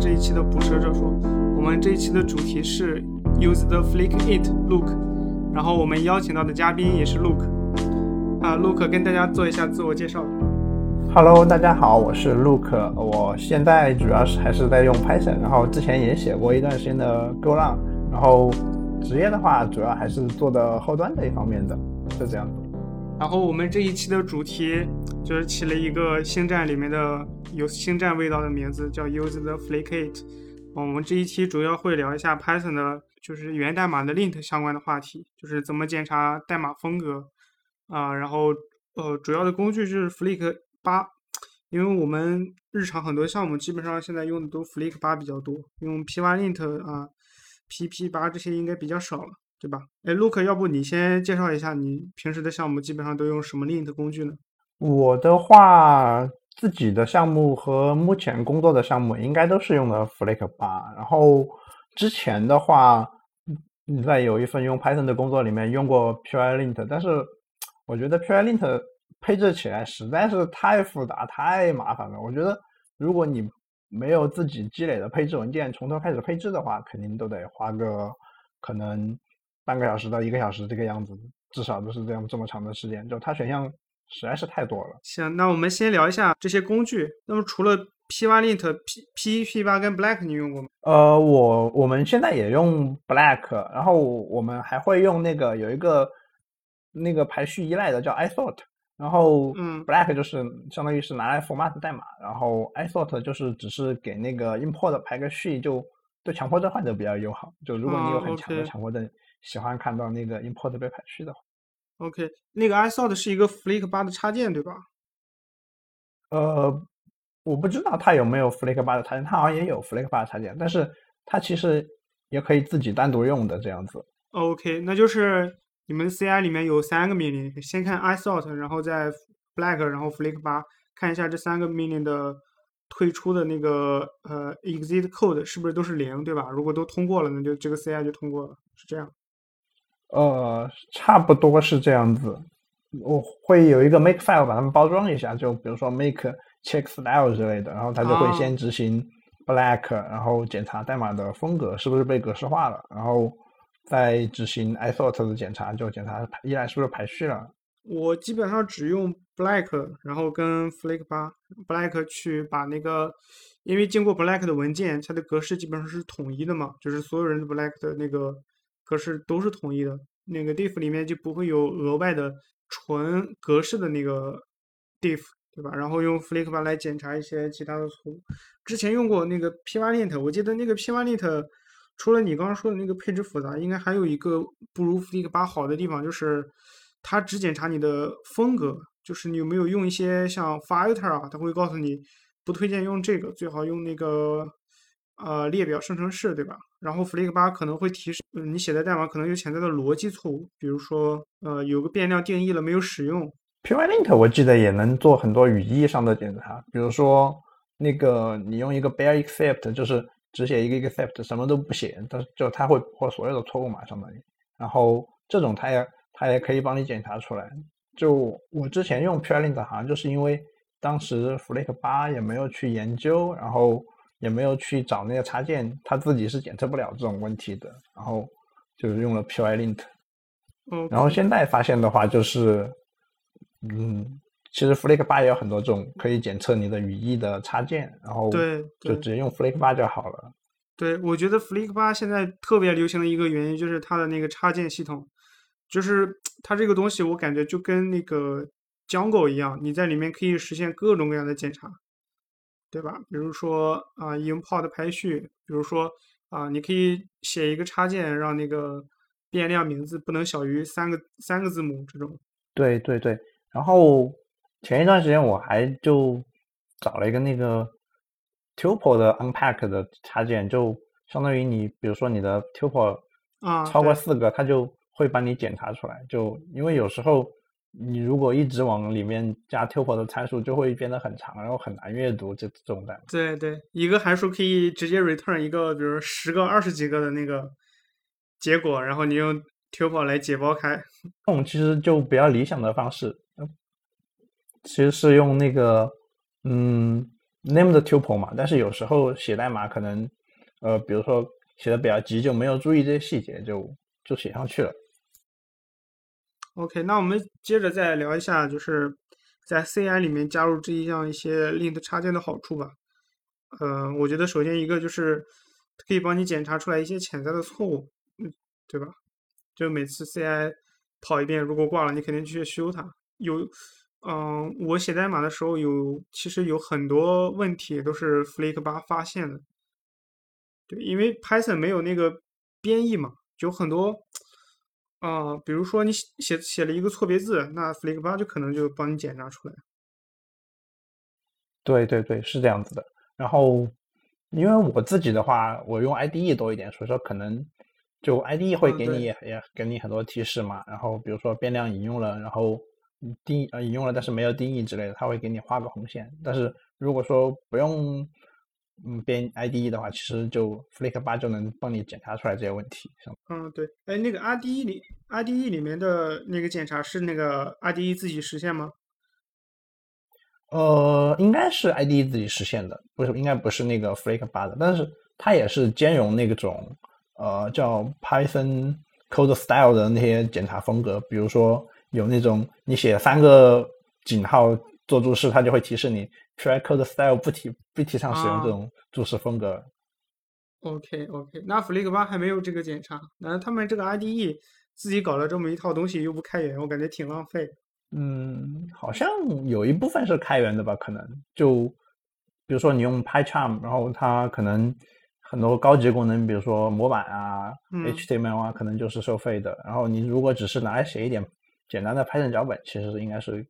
这一期的捕蛇者说。我们这一期的主题是 Use the Flick It Look，然后我们邀请到的嘉宾也是 Look。啊，Look 跟大家做一下自我介绍。Hello，大家好，我是 Luke，我现在主要是还是在用 Python，然后之前也写过一段时间的 GoLang，然后职业的话主要还是做的后端这一方面的，是这样子。然后我们这一期的主题就是起了一个星战里面的有星战味道的名字，叫 Use the Flick It。我们这一期主要会聊一下 Python 的，就是源代码的 lint 相关的话题，就是怎么检查代码风格啊、然后呃，主要的工具就是 Flick 八，因为我们日常很多项目基本上现在用的都 Flick 八比较多，用 PyLint 啊、PP 八这些应该比较少了，对吧？哎，Luke，要不你先介绍一下你平时的项目基本上都用什么 lint 工具呢？我的话，自己的项目和目前工作的项目应该都是用的 Flick 八，然后之前的话，在有一份用 Python 的工作里面用过 Purelint，但是我觉得 Purelint 配置起来实在是太复杂、太麻烦了。我觉得如果你没有自己积累的配置文件，从头开始配置的话，肯定都得花个可能半个小时到一个小时这个样子，至少都是这样这么长的时间。就它选项实在是太多了。行，那我们先聊一下这些工具。那么除了 Pylint、P P P 八跟 Black，你用过吗？呃，我我们现在也用 Black，然后我们还会用那个有一个那个排序依赖的叫 isort，然后嗯 Black 就是相当于是拿来 format 代码，然后 isort 就是只是给那个 import 排个序，就对强迫症患者比较友好。就如果你有哦很强的强迫症，喜欢看到那个 import 被排序的话，OK，那个 isort 是一个 Flick 八的插件，对吧？呃，我不知道它有没有 Flick 八的插件，它好像也有 Flick 八的插件，但是它其实也可以自己单独用的这样子。OK，那就是你们 CI 里面有三个命令，先看 isort，然后再 Black，然后 Flick 八，看一下这三个命令的退出的那个呃 exit code 是不是都是零，对吧？如果都通过了，那就这个 CI 就通过了，是这样。呃，差不多是这样子。我会有一个 make file 把它们包装一下，就比如说 make check style 之类的，然后它就会哦先执行 black，然后检查代码的风格是不是被格式化了，然后再执行 isort 的检查，就检查排依赖是不是排序了。我基本上只用 Black，然后跟 Flick 八 Black 去把那个，因为经过 Black 的文件，它的格式基本上是统一的嘛，就是所有人的 Black 的那个格式都是统一的，那个 diff 里面就不会有额外的纯格式的那个 diff，对吧？然后用 Flick 八来检查一些其他的错误。之前用过那个 Python，我记得那个 Python 除了你刚刚说的那个配置复杂，应该还有一个不如 Flick 八好的地方，就是它只检查你的风格，就是你有没有用一些像 filter 啊，它会告诉你不推荐用这个，最好用那个呃列表生成式，对吧？然后 Flick 八可能会提示，嗯，你写的代码可能有潜在的逻辑错误，比如说呃有个变量定义了没有使用，Purelint 我记得也能做很多语义上的检查，比如说那个你用一个 bare except，就是只写一个 except，什么都不写，但就它会破所有的错误码，相当于。然后这种它也它也可以帮你检查出来。就我之前用 Purelint 好像就是因为当时 Flick 八也没有去研究，然后也没有去找那个插件，它自己是检测不了这种问题的，然后就是用了 Purelint。哦，然后现在发现的话，就是，嗯，其实 Flick 八也有很多这种可以检测你的语义的插件，然后对对就直接用 Flick 八就好了。对，我觉得 Flick 八现在特别流行的一个原因就是它的那个插件系统，就是 它这个东西我感觉就跟那个 Django 一样，你在里面可以实现各种各样的检查，对吧？比如说啊、import 排序，比如说啊、你可以写一个插件让那个变量名字不能小于三个三个字母这种。对对对，然后前一段时间我还就找了一个那个 tuple 的 unpack 的插件，就相当于你比如说你的 tuple 啊超过对四个，它就会帮你检查出来。就因为有时候你如果一直往里面加 tuple 的参数，就会变得很长，然后很难阅读这这种代码。对对，一个函数可以直接 return 一个，比如十个、二十几个的那个结果，然后你用 tuple 来解剖开。这种其实就比较理想的方式，呃其实是用那个，嗯，named tuple 嘛，但是有时候写代码可能，呃，比如说写的比较急，就没有注意这些细节，就就写上去了。OK，那我们接着再聊一下，就是在 CI 里面加入这一项一些 lint 插件的好处吧。呃，我觉得首先一个就是可以帮你检查出来一些潜在的错误，嗯，对吧？就每次 CI 跑一遍，如果挂了，你肯定去修它。有，嗯，我写代码的时候有，其实有很多问题都是 Flake 八发现的。对，因为 Python 没有那个编译嘛，就很多，啊，比如说你写写写了一个错别字，那 Flake 八就可能就帮你检查出来。对对对，是这样子的。然后，因为我自己的话，我用 IDE 多一点，所以说可能就 IDE 会给你也给你很多提示嘛。然后比如说变量引用了，然后定呃引用了，但是没有定义之类的，它会给你画个红线。但是如果说不用嗯编 IDE 的话，其实就 Flake 八就能帮你检查出来这些问题。嗯，对。哎，那个 IDE 里 IDE 里面的那个检查是那个 IDE 自己实现吗？呃，应该是 IDE 自己实现的，不是应该不是那个 Flake 八的，但是它也是兼容那种呃叫 Python Code Style 的那些检查风格，比如说有那种你写三个井号做注释，它就会提示你 Code Style 不提不提倡使用这种注释风格。OK OK，那 Flake 八还没有这个检查，那他们这个 IDE 自己搞了这么一套东西又不开源，我感觉挺浪费。嗯，好像有一部分是开源的吧？可能就比如说你用 PyCharm，然后它可能很多高级功能，比如说模板啊、HTML 啊，可能就是收费的。然后你如果只是拿来写一点简单的 Python 脚本，其实应该是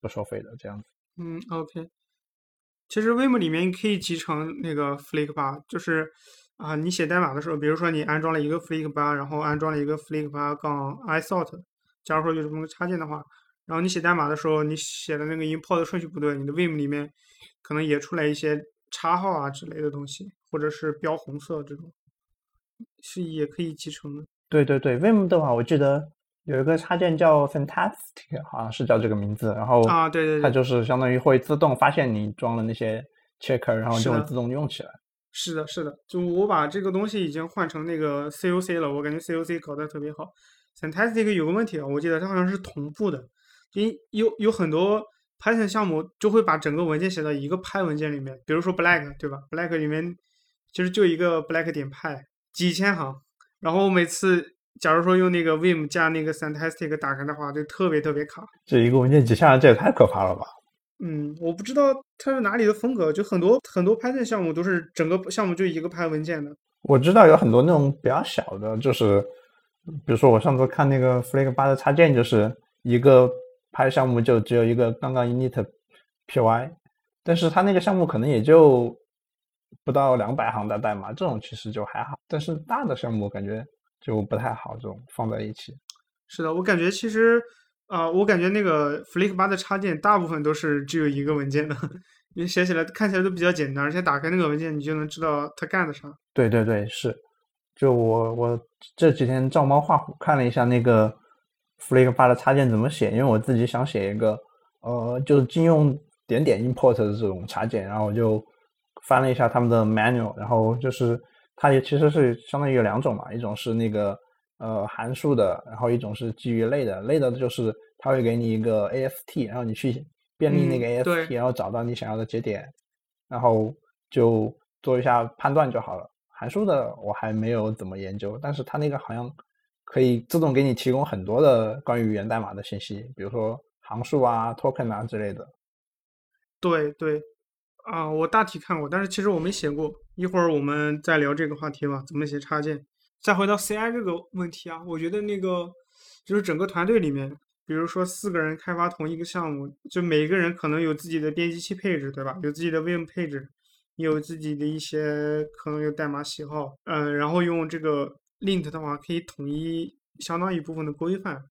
不收费的这样子。嗯，OK。其实 Vim 里面可以集成那个 Flake 八，就是啊，你写代码的时候，比如说你安装了一个 Flake 八，然后安装了一个 Flake 八杠 I thought，假如说有这么插件的话。然后你写代码的时候，你写的那个 import 顺序不对，你的 vim 里面可能也出来一些叉号啊之类的东西，或者是标红色这种，是也可以集成的。对对对，vim 的话，我记得有一个插件叫 fantastic，好像是叫这个名字。然后啊，对对，它就是相当于会自动发现你装了那些 checker，然后就会自动用起来。是的，是的，就我把这个东西已经换成那个 COC 了，我感觉 COC 搞得特别好。fantastic 有个问题啊，我记得它好像是同步的。因有有很多 Python 项目就会把整个文件写到一个 Py 文件里面，比如说 Black 对吧？Black 里面其实就一个 Black 点 Py 几千行，然后每次假如说用那个 Vim 加那个 Fantastic 打开的话，就特别特别卡。这一个文件几千行，这也太可怕了吧？嗯，我不知道它是哪里的风格，就很多很多 Python 项目都是整个项目就一个 Py 文件的。我知道有很多那种比较小的，就是比如说我上次看那个 Flake 八的插件，就是一个。拍项目就只有一个刚刚 init py，但是它那个项目可能也就不到两百行的代码，这种其实就还好。但是大的项目感觉就不太好，这种放在一起。是的，我感觉其实啊，我感觉那个 Flake 八的插件大部分都是只有一个文件的，因为写起来看起来都比较简单，而且打开那个文件你就能知道它干的啥。对对对，是。就我我这几天照猫画虎看了一下那个。Flake 八的插件怎么写？因为我自己想写一个，呃，就是禁用点点 import 的这种插件，然后我就翻了一下他们的 manual，然后就是它也其实是相当于有两种嘛，一种是那个呃函数的，然后一种是基于类的。类的就是它会给你一个 AST，然后你去便利那个 AST，然后找到你想要的节点，然后就做一下判断就好了。函数的我还没有怎么研究，但是它那个好像。可以自动给你提供很多的关于源代码的信息，比如说行数啊、token 啊之类的。对对，啊，我大体看过，但是其实我没写过。一会儿我们再聊这个话题吧，怎么写插件。再回到 CI 这个问题啊，我觉得那个就是整个团队里面，比如说四个人开发同一个项目，就每个人可能有自己的编辑器配置，对吧？有自己的 Vim 配置，有自己的一些可能有代码喜好，嗯，然后用这个。lint 的话可以统一相当一部分的规范，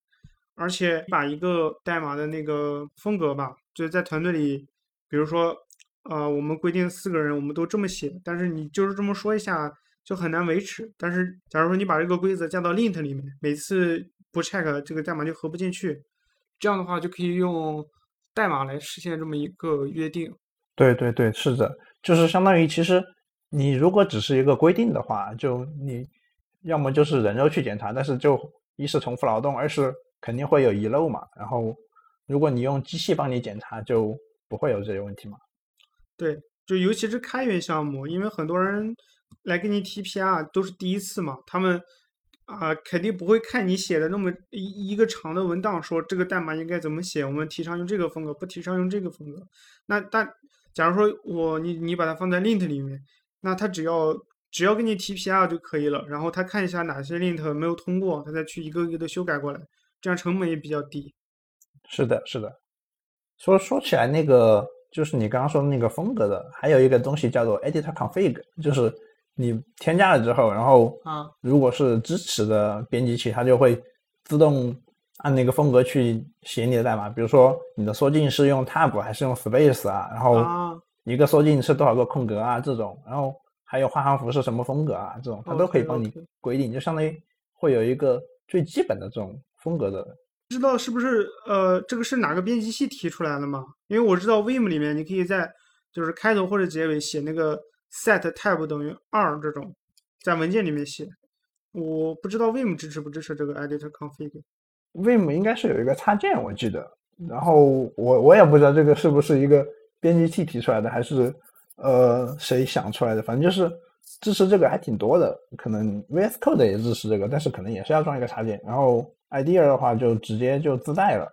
而且把一个代码的那个风格吧，就是在团队里，比如说，呃，我们规定四个人，我们都这么写，但是你就是这么说一下就很难维持。但是假如说你把这个规则加到 lint 里面，每次不 check 这个代码就合不进去，这样的话就可以用代码来实现这么一个约定。对对对，是的，就是相当于其实你如果只是一个规定的话，就你要么就是人肉去检查，但是就一是重复劳动，二是肯定会有遗漏嘛。然后如果你用机器帮你检查，就不会有这些问题嘛。对，就尤其是开源项目，因为很多人来给你提 PR 都是第一次嘛，他们啊肯定不会看你写的那么一一个长的文档，说这个代码应该怎么写，我们提倡用这个风格，不提倡用这个风格。那但假如说我你你把它放在 lint 里面，那他只要只要给你提 PR 就可以了，然后他看一下哪些 lint 没有通过，他再去一个一个的修改过来，这样成本也比较低。是的，是的。说说起来那个。就是你刚刚说的那个风格的，还有一个东西叫做 editor config，就是你添加了之后，然后啊，如果是支持的编辑器，它就会自动按那个风格去写你的代码。比如说你的缩进是用 tab 还是用 space 啊，然后一个缩进是多少个空格啊这种，然后还有画行符是什么风格啊这种，它都可以帮你规定，就相当于会有一个最基本的这种风格的。知道是不是呃，这个是哪个编辑器提出来的吗？因为我知道 Vim 里面你可以在就是开头或者结尾写那个 set tab 等于二这种，在文件里面写。我不知道 Vim 支持不支持这个 editor config。Vim 应该是有一个插件，我记得。然后我我也不知道这个是不是一个编辑器提出来的，还是呃谁想出来的。反正就是支持这个还挺多的，可能 VS Code 也支持这个，但是可能也是要装一个插件。然后。Idea 的话就直接就自带了。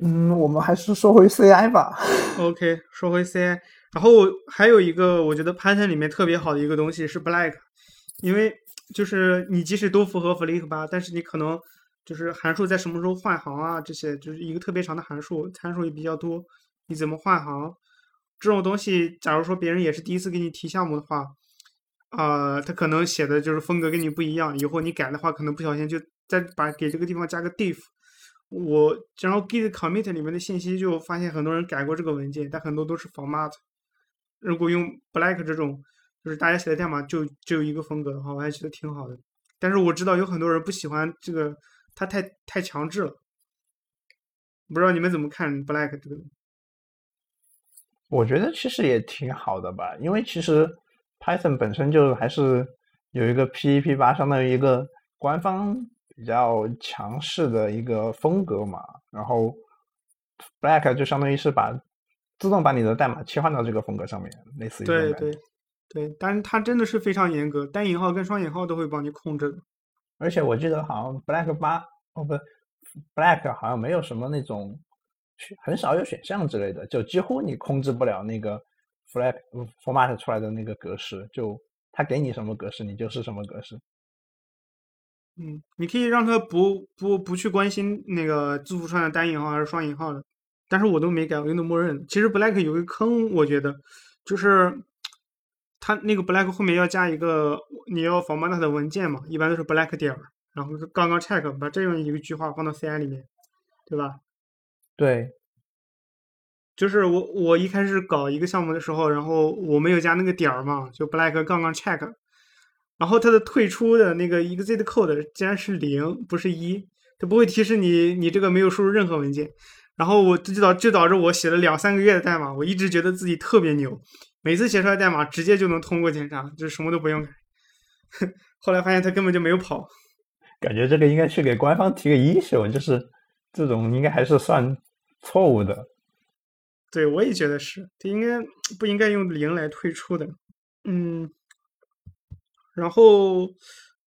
嗯，我们还是说回 CI 吧。OK，说回 CI。然后还有一个我觉得 Python 里面特别好的一个东西是 Black，因为就是你即使都符合 Flick 吧，但是你可能就是函数在什么时候换行啊，这些就是一个特别长的函数，参数也比较多，你怎么换行？这种东西，假如说别人也是第一次给你提项目的话，啊，他可能写的就是风格跟你不一样，以后你改的话，可能不小心就。再把给这个地方加个 diff，我然后 git commit 里面的信息就发现很多人改过这个文件，但很多都是 format。如果用 black 这种，就是大家写的代码就只有一个风格的话，我还觉得挺好的。但是我知道有很多人不喜欢这个，它太太强制了。不知道你们怎么看 black 这个？我觉得其实也挺好的吧，因为其实 Python 本身就还是有一个 PEP 八，相当于一个官方。比较强势的一个风格嘛，然后 Black 就相当于是把自动把你的代码切换到这个风格上面，类似于对对对，但是它真的是非常严格，单引号跟双引号都会帮你控制。而且我记得好像 Black 八哦不，Black 好像没有什么那种很少有选项之类的，就几乎你控制不了那个 Flag format 出来的那个格式，就它给你什么格式，你就是什么格式。嗯，你可以让他不不不去关心那个字符串的单引号还是双引号的，但是我都没改，我用的默认。其实 Black 有个坑，我觉得就是它那个 Black 后面要加一个你要 format 的文件嘛，一般都是 Black 点儿，然后刚刚 check 把这样一个句话放到 CI 里面，对吧？对，就是我我一开始搞一个项目的时候，然后我没有加那个点儿嘛，就 Black 杠杠 check。然后它的退出的那个 exit code 竟然是零，不是一，它不会提示你你这个没有输入任何文件。然后我就导就导致我写了两三个月的代码，我一直觉得自己特别牛，每次写出来代码直接就能通过检查，就什么都不用改。后来发现它根本就没有跑。感觉这个应该去给官方提个 issue，就是这种应该还是算错误的。对，我也觉得是，它应该不应该用零来退出的。嗯。然后，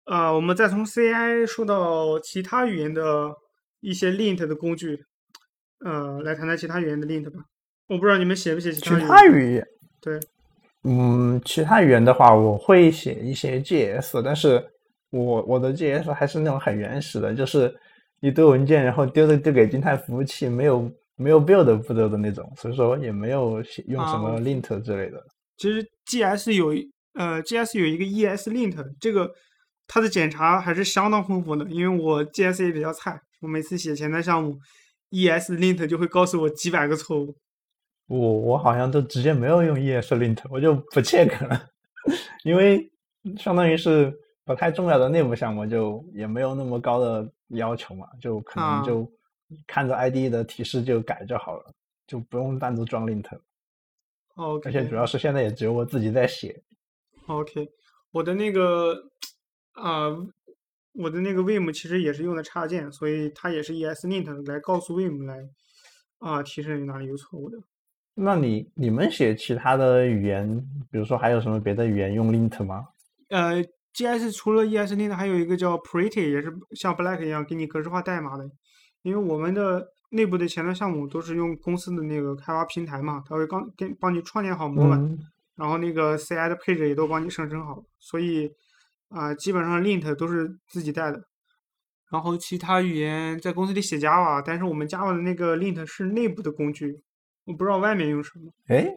啊，我们再从 CI 说到其他语言的一些 lint 的工具，呃，来谈谈其他语言的 lint 吧。我不知道你们写不写其他语言？对，嗯，其他语言的话，我会写一些 JS，但是我我的 JS 还是那种很原始的，就是一堆文件，然后丢的丢给静态服务器，没有没有 build 步骤的那种，所以说也没有用什么 lint 之类的。其实 GS 有。呃，GS 有一个 ESLint，这个它的检查还是相当丰富的。因为我 GS 也比较菜，我每次写前端项目，ESLint 就会告诉我几百个错误。我我好像都直接没有用 ESLint，我就不 check 了，因为相当于是不太重要的内部项目，就也没有那么高的要求嘛，就可能就看着 ID 的提示就改就好了，就不用单独装 lint。OK，而且主要是现在也只有我自己在写。OK，我的那个啊、我的那个 Vim 其实也是用的插件，所以它也是 ESLint 来告诉 Vim 来啊、提示你哪里有错误的。那你你们写其他的语言，比如说还有什么别的语言用 lint 吗？呃，GS 除了 ESLint 还有一个叫 Pretty，也是像 Black 一样给你格式化代码的。因为我们的内部的前端项目都是用公司的那个开发平台嘛，它会刚给帮你创建好模板，嗯，然后那个 CI 的配置也都帮你生成好，所以啊、基本上 lint 都是自己带的。然后其他语言在公司里写 Java，但是我们 Java 的那个 lint 是内部的工具，我不知道外面用什么。哎，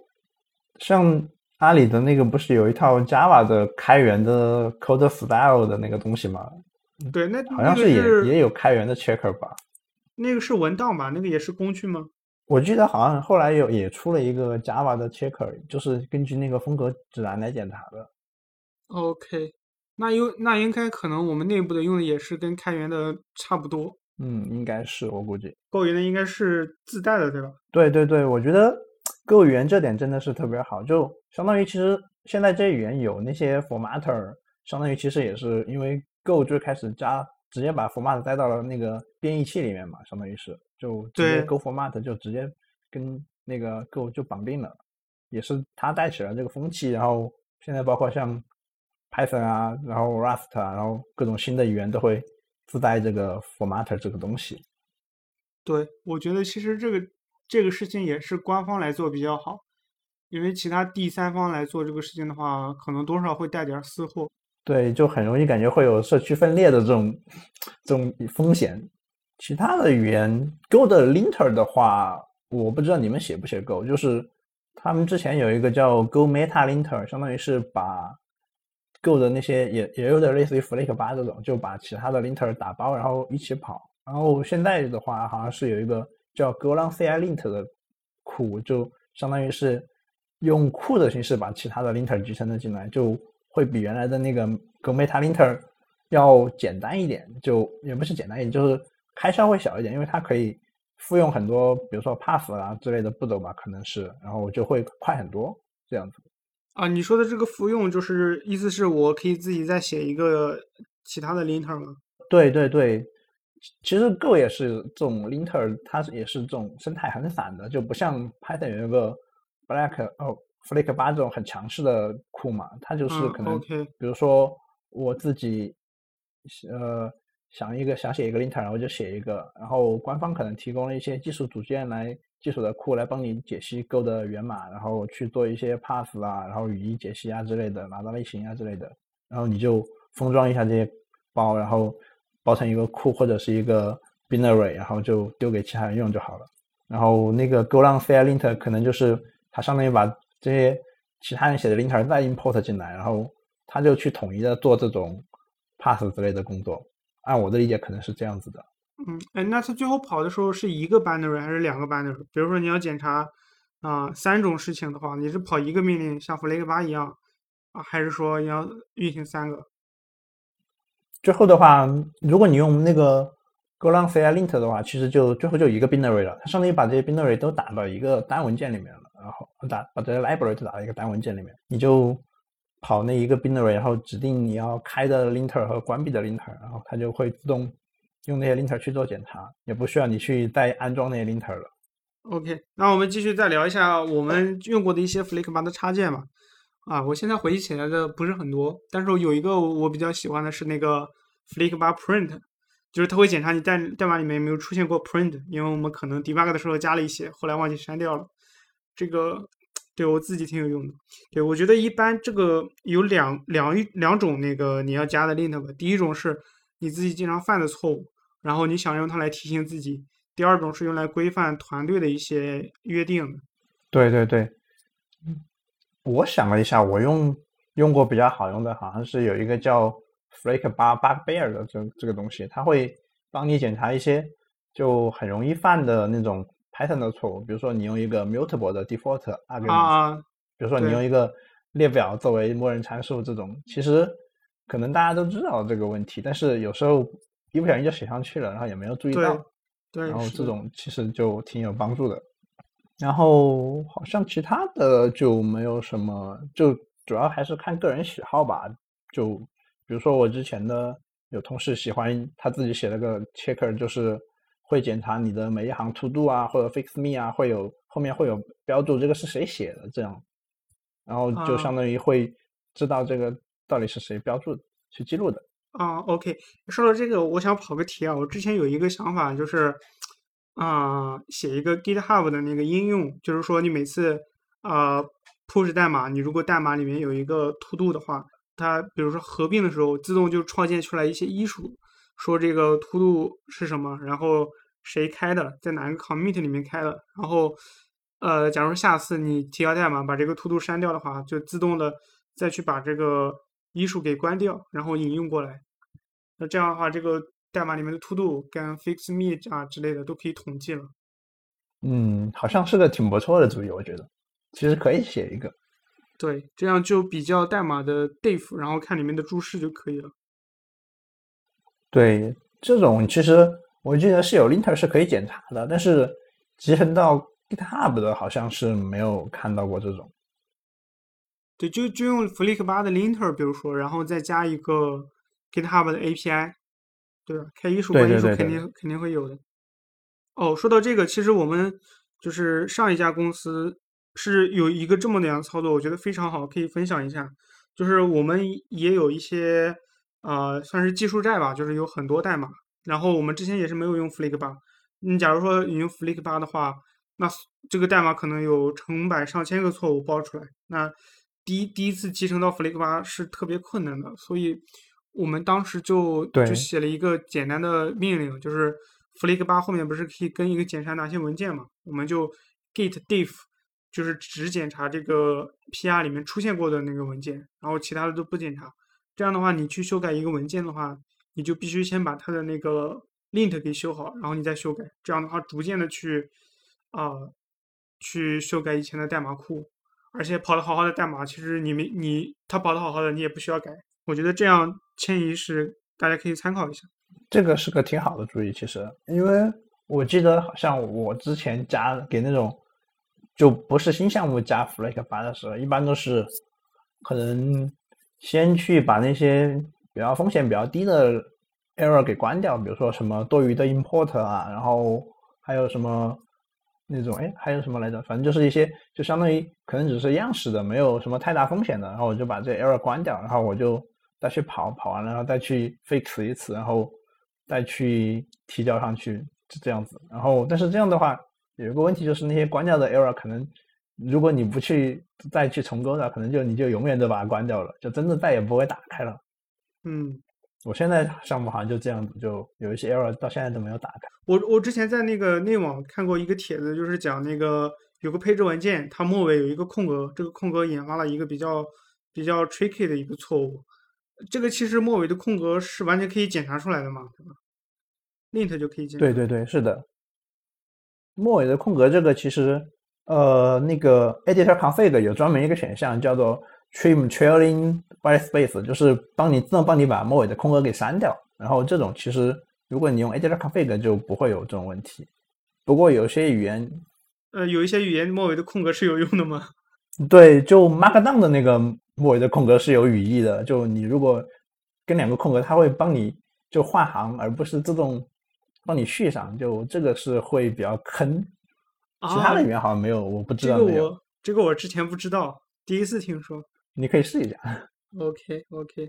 像阿里的那个不是有一套 Java 的开源的 code style 的那个东西吗？对，那好像那个也也有开源的 checker 吧？那个是文档吧？那个也是工具吗？我记得好像后来有也出了一个 Java 的 checker，就是根据那个风格指南来检查的。OK，那有那应该可能我们内部的用的也是跟开源的差不多，嗯，应该是我估计。构源的应该是自带的，对吧？对对对，我觉得 Go 语言这点真的是特别好，就相当于其实现在这语言有那些 formatter，相当于其实也是因为 Go 最开始加直接把 format 带到了那个编译器里面嘛，相当于是就直接 Go format 就直接跟那个 Go 就绑定了，也是它带起了这个风气，然后现在包括像 Python 啊，然后 Rust 啊，然后各种新的语言都会自带这个 formatter 这个东西。对，我觉得其实这个这个事情也是官方来做比较好，因为其他第三方来做这个事情的话，可能多少会带点私货。对，就很容易感觉会有社区分裂的这种这种风险。其他的语言 Go 的 linter 的话，我不知道你们写不写 Go，就是他们之前有一个叫 Go Meta Linter，相当于是把 Go 的那些也也有点类似于 Flake 八这种，就把其他的 linter 打包，然后一起跑。然后现在的话，好像是有一个叫 Golang CI Lint 的库，就相当于是用库的形式把其他的 linter 集成了进来，就会比原来的那个 Go Meta Linter 要简单一点，就也不是简单一点，就是开销会小一点，因为它可以复用很多，比如说 path 啊之类的步骤吧，可能是，然后就会快很多这样子。啊，你说的这个复用，就是意思是我可以自己再写一个其他的 linter 吗？对对对，其实 Go 也是这种 linter，它也是这种生态很散的，就不像 Python 有一个 Black 哦 Flake 八这种很强势的库嘛，它就是嗯可能比如说我自己呃想一个想写一个 linter，然后就写一个，然后官方可能提供了一些技术组件来技术的库来帮你解析 Go 的源码，然后去做一些 pass 啊，然后语义解析啊之类的，拿到类型啊之类的，然后你就封装一下这些包，然后包成一个库或者是一个 binary，然后就丢给其他人用就好了。然后那个 Golang CI linter 可能就是它相当于把这些其他人写的 linter 再 import 进来，然后他就去统一的做这种 pass 之类的工作。按我的理解，可能是这样子的。嗯，哎，那他最后跑的时候是一个 binary 还是两个 binary？比如说你要检查啊、三种事情的话，你是跑一个命令，像 Flake 八一样啊，还是说你要运行三个？最后的话，如果你用那个 Golang CI Lint 的话，其实就最后就一个 binary 了，它相当于把这些 binary 都打到一个单文件里面了，然后打把这些 library 都打到一个单文件里面，你就跑那一个 binary，然后指定你要开的 linter 和关闭的 linter，然后它就会自动用那些 linter 去做检查，也不需要你去再安装那些 linter 了。OK，那我们继续再聊一下我们用过的一些 Flake 八的插件吧。啊，我现在回忆起来的不是很多，但是有一个我比较喜欢的是那个 Flake 八 Print，就是它会检查你代代码里面有没有出现过 print，因为我们可能 debug 的时候加了一些，后来忘记删掉了。这个对我自己挺有用的。对我觉得一般这个有两两一两种那个你要加的 lint 吧，第一种是你自己经常犯的错误，然后你想用它来提醒自己。第二种是用来规范团队的一些约定。对对对，我想了一下，我用用过比较好用的，好像是有一个叫 Flake 八 Bugbear 的这这个东西，它会帮你检查一些就很容易犯的那种 Python 的错误，比如说你用一个 mutable 的 default argument，、啊，比如说你用一个列表作为默认参数这种，其实可能大家都知道这个问题，但是有时候一不小心就写上去了，然后也没有注意到，对，然后这种其实就挺有帮助的。然后好像其他的就没有什么，就主要还是看个人喜好吧。就比如说我之前的有同事喜欢他自己写了个 checker，就是会检查你的每一行 to do 啊，或者 fix me 啊，会有后面会有标注这个是谁写的这样，然后就相当于会知道这个到底是谁标注去记录的。啊，OK，说到这个，我想跑个题啊，我之前有一个想法就是。啊，写一个 GitHub 的那个应用，就是说你每次啊 push 代码，你如果代码里面有一个 to do 的话，它比如说合并的时候，自动就创建出来一些医术，说这个 to do 是什么，然后谁开的，在哪个 commit 里面开的，然后呃，假如下次你提交代码把这个 to do 删掉的话，就自动的再去把这个医术给关掉，然后引用过来。那这样的话，这个。代码里面的 to do 跟 fix me 啊之类的都可以统计了。嗯，好像是个挺不错的主意，我觉得其实可以写一个。对，这样就比较代码的 diff，然后看里面的注释就可以了。对，这种其实我记得是有 linter 是可以检查的，但是集成到 GitHub 的好像是没有看到过这种。对，就就用 Flick 八的 linter，比如说，然后再加一个 GitHub 的 API。对吧？开艺术关艺术肯定肯定会有的。哦，说到这个，其实我们就是上一家公司是有一个这么样操作，我觉得非常好，可以分享一下。就是我们也有一些呃，算是技术债吧，就是有很多代码。然后我们之前也是没有用 Flick 八。你假如说你用 Flick 八的话，那这个代码可能有成百上千个错误报出来。那第一第一次集成到 Flick 八是特别困难的，所以。我们当时就就写了一个简单的命令，就是 flick 八后面不是可以跟一个检查哪些文件嘛？我们就 git diff，就是只检查这个 PR 里面出现过的那个文件，然后其他的都不检查。这样的话，你去修改一个文件的话，你就必须先把它的那个 lint 给修好，然后你再修改。这样的话，逐渐的去啊去修改以前的代码库，而且跑的好好的代码，其实你没你它跑的好好的，你也不需要改。我觉得这样迁移是大家可以参考一下，这个是个挺好的主意。其实，因为我记得好像我之前加给那种就不是新项目加 Flick 八的时候，一般都是可能先去把那些比较风险比较低的 error 给关掉，比如说什么多余的 import 啊，然后还有什么那种哎还有什么来着？反正就是一些就相当于可能只是样式的，没有什么太大风险的，然后我就把这 error 关掉，然后我就。再去跑跑完了，然后再去 fix 一次，然后再去提交上去，是这样子。然后，但是这样的话，有一个问题就是那些关掉的 error 可能，如果你不去再去重构的，可能就你就永远都把它关掉了，就真的再也不会打开了。嗯，我现在项目好像就这样子，就有一些 error 到现在都没有打开。我我之前在那个内网看过一个帖子，就是讲那个有个配置文件，它末尾有一个空格，这个空格引发了一个比较比较 tricky 的一个错误。这个其实末尾的空格是完全可以检查出来的嘛，对吧？lint 就可以检查。对对对，是的。末尾的空格这个其实，呃，那个 editor config 有专门一个选项叫做 trim trailing bytespace，就是帮你自动帮你把末尾的空格给删掉。然后这种其实如果你用 editor config 就不会有这种问题。不过有些语言，呃，有一些语言末尾的空格是有用的吗？对，就 Markdown 的那个。末尾的空格是有语义的，就你如果跟两个空格，它会帮你就换行，而不是自动帮你续上。就这个是会比较坑，其他的语言好像没有，我不知道这个我这个我之前不知道，第一次听说。你可以试一下。OK OK，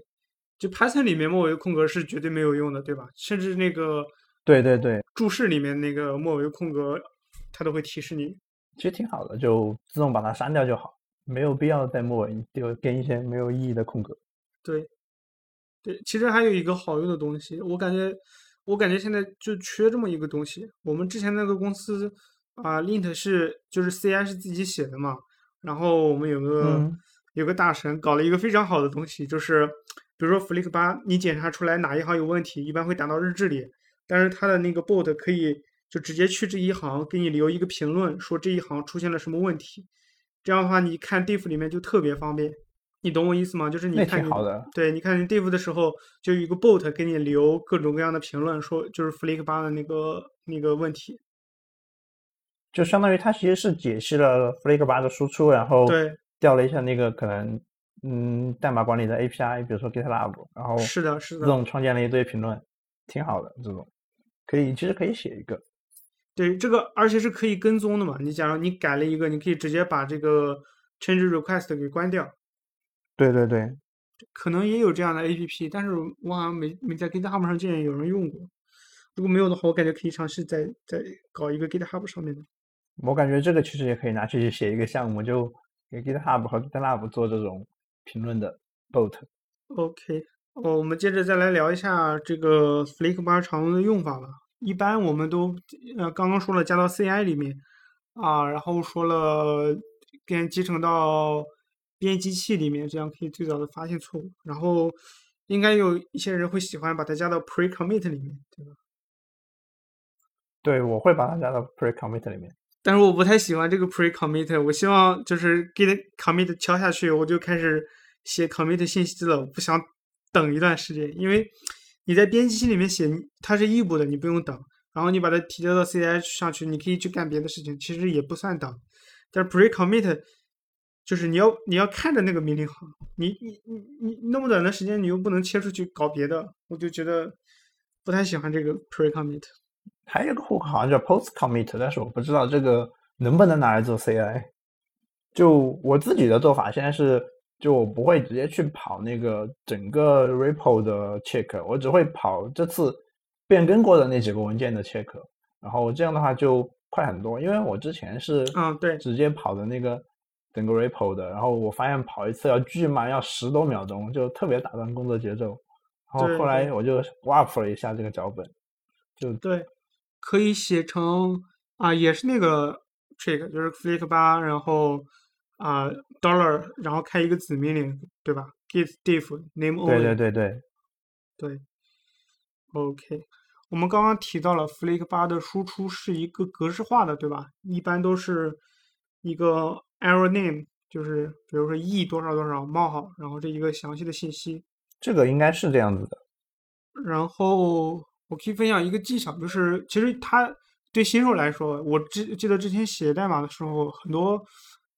就 Python 里面末尾空格是绝对没有用的，对吧？甚至那个对对对注释里面那个末尾空格，它都会提示你。其实挺好的，就自动把它删掉就好。没有必要在末尾丢跟一些没有意义的空格。对，对，其实还有一个好用的东西，我感觉，我感觉现在就缺这么一个东西。我们之前那个公司啊，lint 是就是 CI 是自己写的嘛，然后我们有个有个大神搞了一个非常好的东西，就是比如说 Flick 八，你检查出来哪一行有问题，一般会打到日志里，但是它的那个 bot 可以就直接去这一行给你留一个评论，说这一行出现了什么问题。这样的话，你看 diff 里面就特别方便，你懂我意思吗？就是你看，对，你看你 diff 的时候，就有一个 bot 给你留各种各样的评论，说就是 flick 八的那个那个问题。就相当于它其实是解析了 Flag 的输出，然后对调了一下那个可能嗯代码管理的 API，比如说 GitLab，然后是的，是的，自动创建了一堆评论，挺好的。这种可以其实可以写一个。对这个，而且是可以跟踪的嘛。你假如你改了一个，你可以直接把这个 change request 给关掉。对对对，可能也有这样的 APP，但是我好像没没在 GitHub 上见有人用过。如果没有的话，我感觉可以尝试再再搞一个 GitHub 上面的。我感觉这个其实也可以拿去写一个项目，就给 GitHub 和 GitLab 做这种评论的 bot。OK，哦，我们接着再来聊一下这个 Flickr 常用的用法吧。一般我们都呃刚刚说了加到 CI 里面啊，然后说了跟集成到编辑器里面，这样可以最早的发现错误。然后应该有一些人会喜欢把它加到 pre commit 里面，对吧？对，我会把它加到 pre commit 里面。但是我不太喜欢这个 pre commit，我希望就是 git commit 敲下去，我就开始写 commit 信息了，我不想等一段时间，因为你在编辑器里面写它是异步的，你不用等，然后你把它提交到 CI 上去，你可以去干别的事情，其实也不算等。但是 pre commit 就是你要你要看着那个命令行，你你你你那么短的时间，你又不能切出去搞别的，我就觉得不太喜欢这个 pre commit。还有个 hook 好像叫 post commit，但是我不知道这个能不能拿来做 CI。就我自己的做法，现在是就我不会直接去跑那个整个 repo 的 check，我只会跑这次变更过的那几个文件的 check，然后这样的话就快很多。因为我之前是嗯对直接跑的那个整个 repo 的，然后我发现跑一次要巨慢，要十多秒钟，就特别打断工作节奏。然后后来我就 warp 了一下这个脚本，就对，可以写成啊，也是那个 trick，就是 flick 八，然后啊 dollar，然后开一个子命令，对吧？git diff name only。对对对对。对 OK，我们刚刚提到了 flick 八的输出是一个格式化的，对吧？一般都是一个 error name，就是比如说 e 多少多少冒号，然后这一个详细的信息。这个应该是这样子的。然后我可以分享一个技巧，就是其实它对新手来说，我记记得之前写代码的时候，很多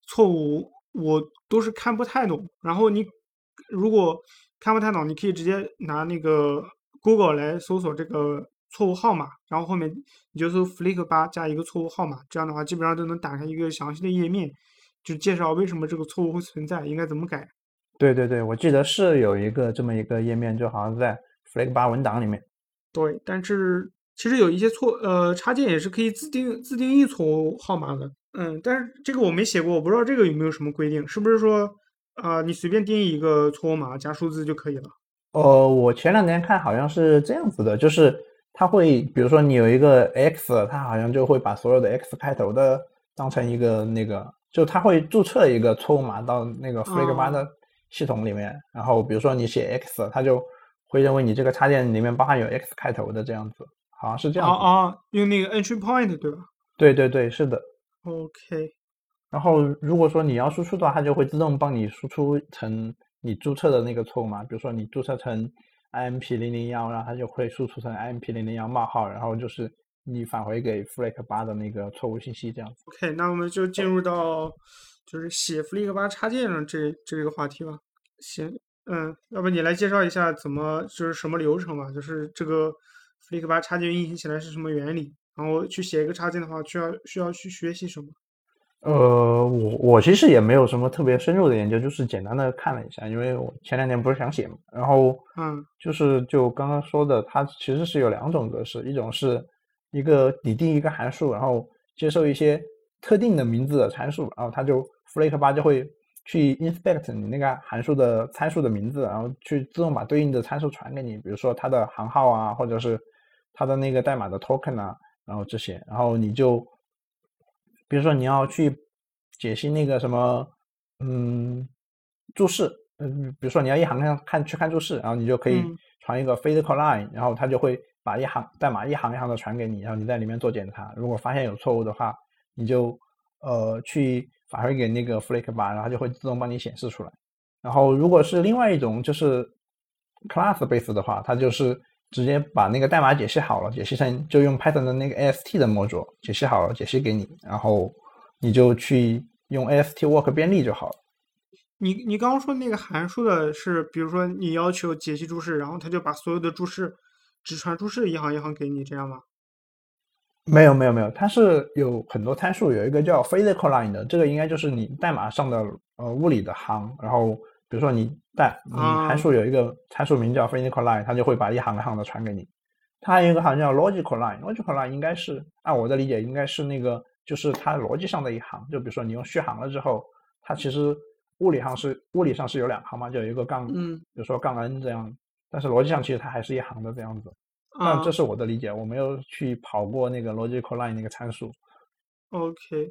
错误我都是看不太懂。然后你如果看不太懂，你可以直接拿那个 Google 来搜索这个错误号码，然后后面你就搜 flick 八加一个错误号码，这样的话基本上都能打开一个详细的页面，就介绍为什么这个错误会存在，应该怎么改。对对对，我记得是有一个这么一个页面，就好像在 Flag 八文档里面。对，但是其实有一些错，呃，插件也是可以自定自定义错误号码的。嗯，但是这个我没写过，我不知道这个有没有什么规定，是不是说啊、你随便定义一个错误码加数字就可以了？呃，我前两天看好像是这样子的，就是它会，比如说你有一个 X，它好像就会把所有的 X 开头的当成一个那个，就它会注册一个错误码到那个哦的系统里面，然后比如说你写 X，它就会认为你这个插件里面包含有 X 开头的这样子，好像是这样子。啊啊，用那个 entry point 对吧对对对，是的。？OK，然后如果说你要输出的话，它就会自动帮你输出成你注册的那个错误码。比如说你注册成 imp 零零幺，然后它就会输出成 imp 零零幺冒号，然后就是你返回给 Flick 八的那个错误信息这样子。OK，那我们就进入到就是写 Flick 八插件上这这个话题吧。行，嗯，要不你来介绍一下怎么就是什么流程吧？就是这个 Flick 八插件运行起来是什么原理？然后去写一个插件的话，需要需要去学习什么？呃，我我其实也没有什么特别深入的研究，就是简单的看了一下，因为我前两天不是想写嘛，然后嗯就是就刚刚说的，它其实是有两种格式，一种是一个拟定一个函数，然后接受一些特定的名字的参数，然后它就 Flake 八就会去 inspect 你那个函数的参数的名字，然后去自动把对应的参数传给你，比如说它的行号啊，或者是它的那个代码的 token 啊，然后这些，然后你就比如说你要去解析那个什么，嗯，注释，嗯，比如说你要一行看看去看注释，然后你就可以嗯。传一个 physical line，然后它就会把一行代码一行一行的传给你，然后你在里面做检查，如果发现有错误的话，你就呃去返回给那个 Flake 八，然后它就会自动帮你显示出来。然后如果是另外一种就是 class base 的话，它就是直接把那个代码解析好了，解析成就用 Python 的那个 AST 的模组解析好了，解析给你，然后你就去用 AST work 便利就好了。你你刚刚说那个函数的是，比如说你要求解析注释，然后他就把所有的注释只传注释一行一行给你，这样吗？没有没有没有，它是有很多参数，有一个叫 physical line 的，这个应该就是你代码上的呃物理的行。然后比如说你代你函数有一个参数名叫 physical line，它就会把一行一行的传给你。它还有一个好像叫 logical line，logical line 应该是按我的理解应该是那个就是它逻辑上的一行。就比如说你用续航了之后，它其实物理上是物理上是有两行嘛，就有一个杠，嗯，比如说杠 n 这样，但是逻辑上其实它还是一行的这样子。那这是我的理解，我没有去跑过那个 logical line 那个参数。OK，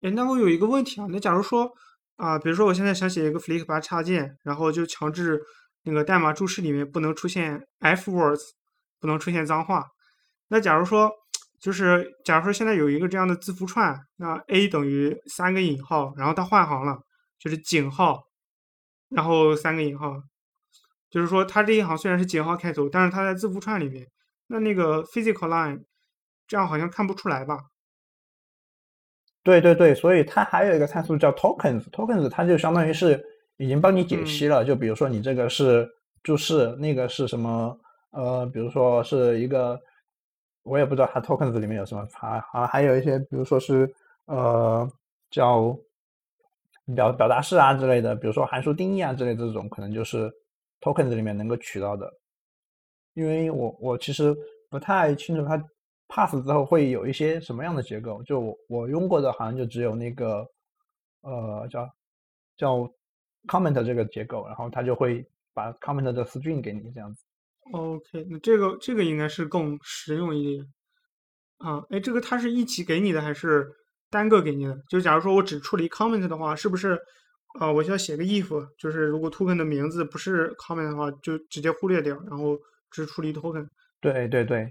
哎，那我有一个问题啊，那假如说啊，比如说我现在想写一个 Flick 八插件，然后就强制那个代码注释里面不能出现 F words，不能出现脏话。那假如说就是假如说现在有一个这样的字符串，那 A 等于三个引号，然后它换行了，就是井号，然后三个引号。就是说，它这一行虽然是井号开头，但是它在字符串里面，那那个 physical line 这样好像看不出来吧？对对对，所以它还有一个参数叫 tokens，tokens 它就相当于是已经帮你解析了。就比如说你这个是注释，那个是什么？呃，比如说是一个，我也不知道它 tokens 里面有什么，还还还有一些，比如说是呃叫表表达式啊之类的，比如说函数定义啊之类的这种，可能就是。Tokens 里面能够取到的，因为我我其实不太清楚它 pass 之后会有一些什么样的结构，就我我用过的好像就只有那个呃叫叫 comment 这个结构，然后它就会把 comment 的 string 给你这样子。OK，那这个这个应该是更实用一点啊。哎，这个它是一起给你的还是单个给你的？就假如说我只处理 comment 的话，是不是？啊，我需要写个 if，就是如果 token 的名字不是 comment 的话，就直接忽略掉，然后只处理 token。对对对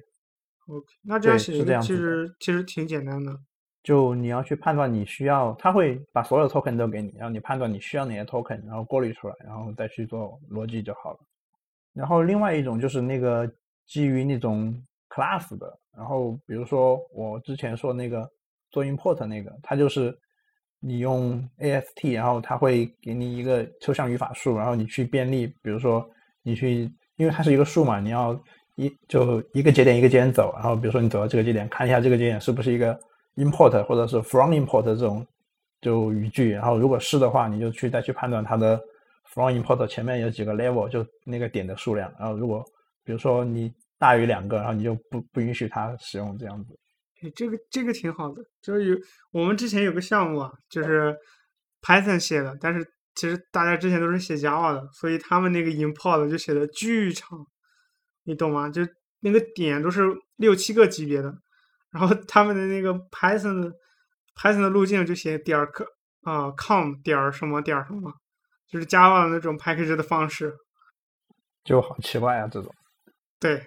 ，OK，那这样写其实其实挺简单的。就你要去判断你需要，他会把所有 token 都给你，然后你判断你需要哪些 token，然后过滤出来，然后再去做逻辑就好了。然后另外一种就是那个基于那种 class 的，然后比如说我之前说那个做 import 那个，它就是。你用 AST，然后它会给你一个抽象语法树，然后你去便利，比如说你去，因为它是一个树嘛，你要一就一个节点一个节点走，然后比如说你走到这个节点，看一下这个节点是不是一个 import 或者是 from import 这种就语句，然后如果是的话，你就去再去判断它的 from import 前面有几个 level，就那个点的数量，然后如果比如说你大于两个，然后你就不不允许它使用这样子。哎，这个这个挺好的，就是有我们之前有个项目啊，就是 Python 写的，但是其实大家之前都是写 Java 的，所以他们那个 import 就写的巨长，你懂吗？就那个点都是六七个级别的，然后 他们的那个 Python Python 的路径就写点儿 c 啊 com 点儿什么点儿什么，就是 Java 的那种 package 的方式，就好奇怪啊，这种。对，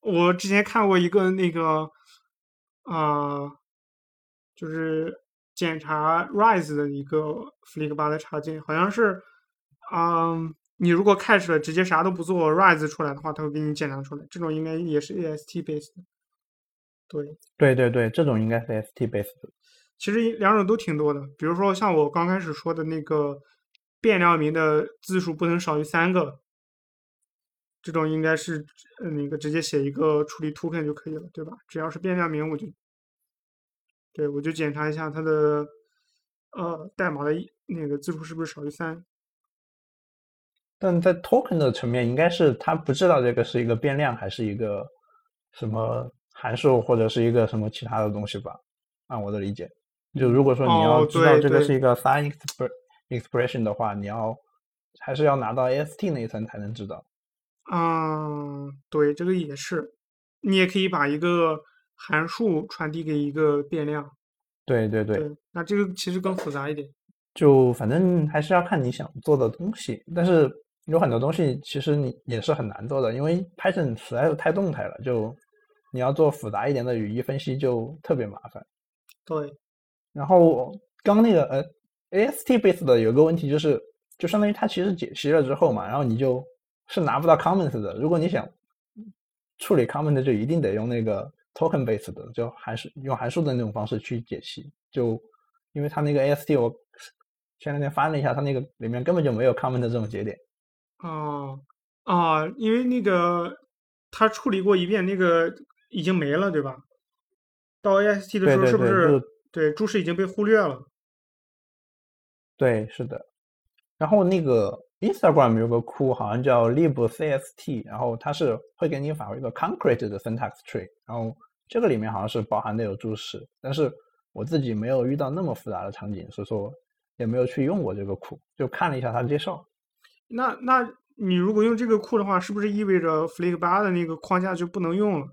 我之前看过一个那个。啊，就是检查 rise 的一个 Flick 八的插件，好像是，嗯，你如果 catch 了，直接啥都不做，rise 出来的话，它会给你检查出来。这种应该也是 AST based。对，对对对，这种应该是 AST based。其实两种都挺多的，比如说像我刚开始说的那个变量名的字数不能少于三个。这种应该是呃那个直接写一个处理 token 就可以了，对吧？只要是变量名，我就对我就检查一下它的呃代码的那个字数是不是少于三。但在 token 的层面，应该是他不知道这个是一个变量还是一个什么函数或者是一个什么其他的东西吧？按我的理解，就如果说你要知道这个是一个 sign expression 的话，你要还是要拿到 AST 那一层才能知道。嗯，对，这个也是，你也可以把一个函数传递给一个变量。对对对，那这个其实更复杂一点。就反正还是要看你想做的东西，但是有很多东西其实你也是很难做的，因为 Python 实在是太动态了，就你要做复杂一点的语义分析就特别麻烦。对，然后刚那个呃 AST base 的有个问题就是，就相当于它其实解析了之后嘛，然后你就。是拿不到 comments 的。如果你想处理 comment 就一定得用那个 token based 的，就函数用函数的那种方式去解析。就因为它那个 AST 我前两天翻了一下，它那个里面根本就没有 comment 这种节点。哦啊，因为那个他处理过一遍，那个已经没了，对吧？到 AST 的时候是不是对注释已经被忽略了？对，是的。然后那个 Instagram 有个库好像叫 libcst，然后它是会给你返回一个 concrete 的 syntax tree，然后这个里面好像是包含的有注释，但是我自己没有遇到那么复杂的场景，所以说也没有去用过这个库，就看了一下它的介绍。那那你如果用这个库的话，是不是意味着 Flick 八的那个框架就不能用了？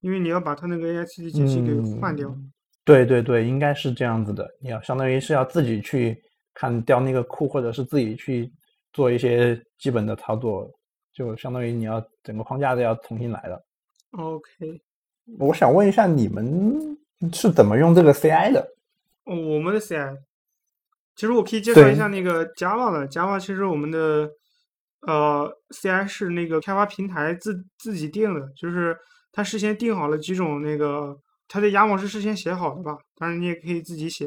因为你要把它那个 AST 解析给换掉。嗯对对对，应该是这样子的。你要相当于是要自己去看调那个库，或者是自己去做一些基本的操作，就相当于你要整个框架都要重新来了。OK，我想问一下，你们是怎么用这个 CI 的？哦，我们的 CI，其实我可以介绍一下那个 Java 的 Java，其实我们的呃 CI 是那个开发平台自自己定的，就是它事先定好了几种那个它的亚模是事先写好的吧，当然你也可以自己写，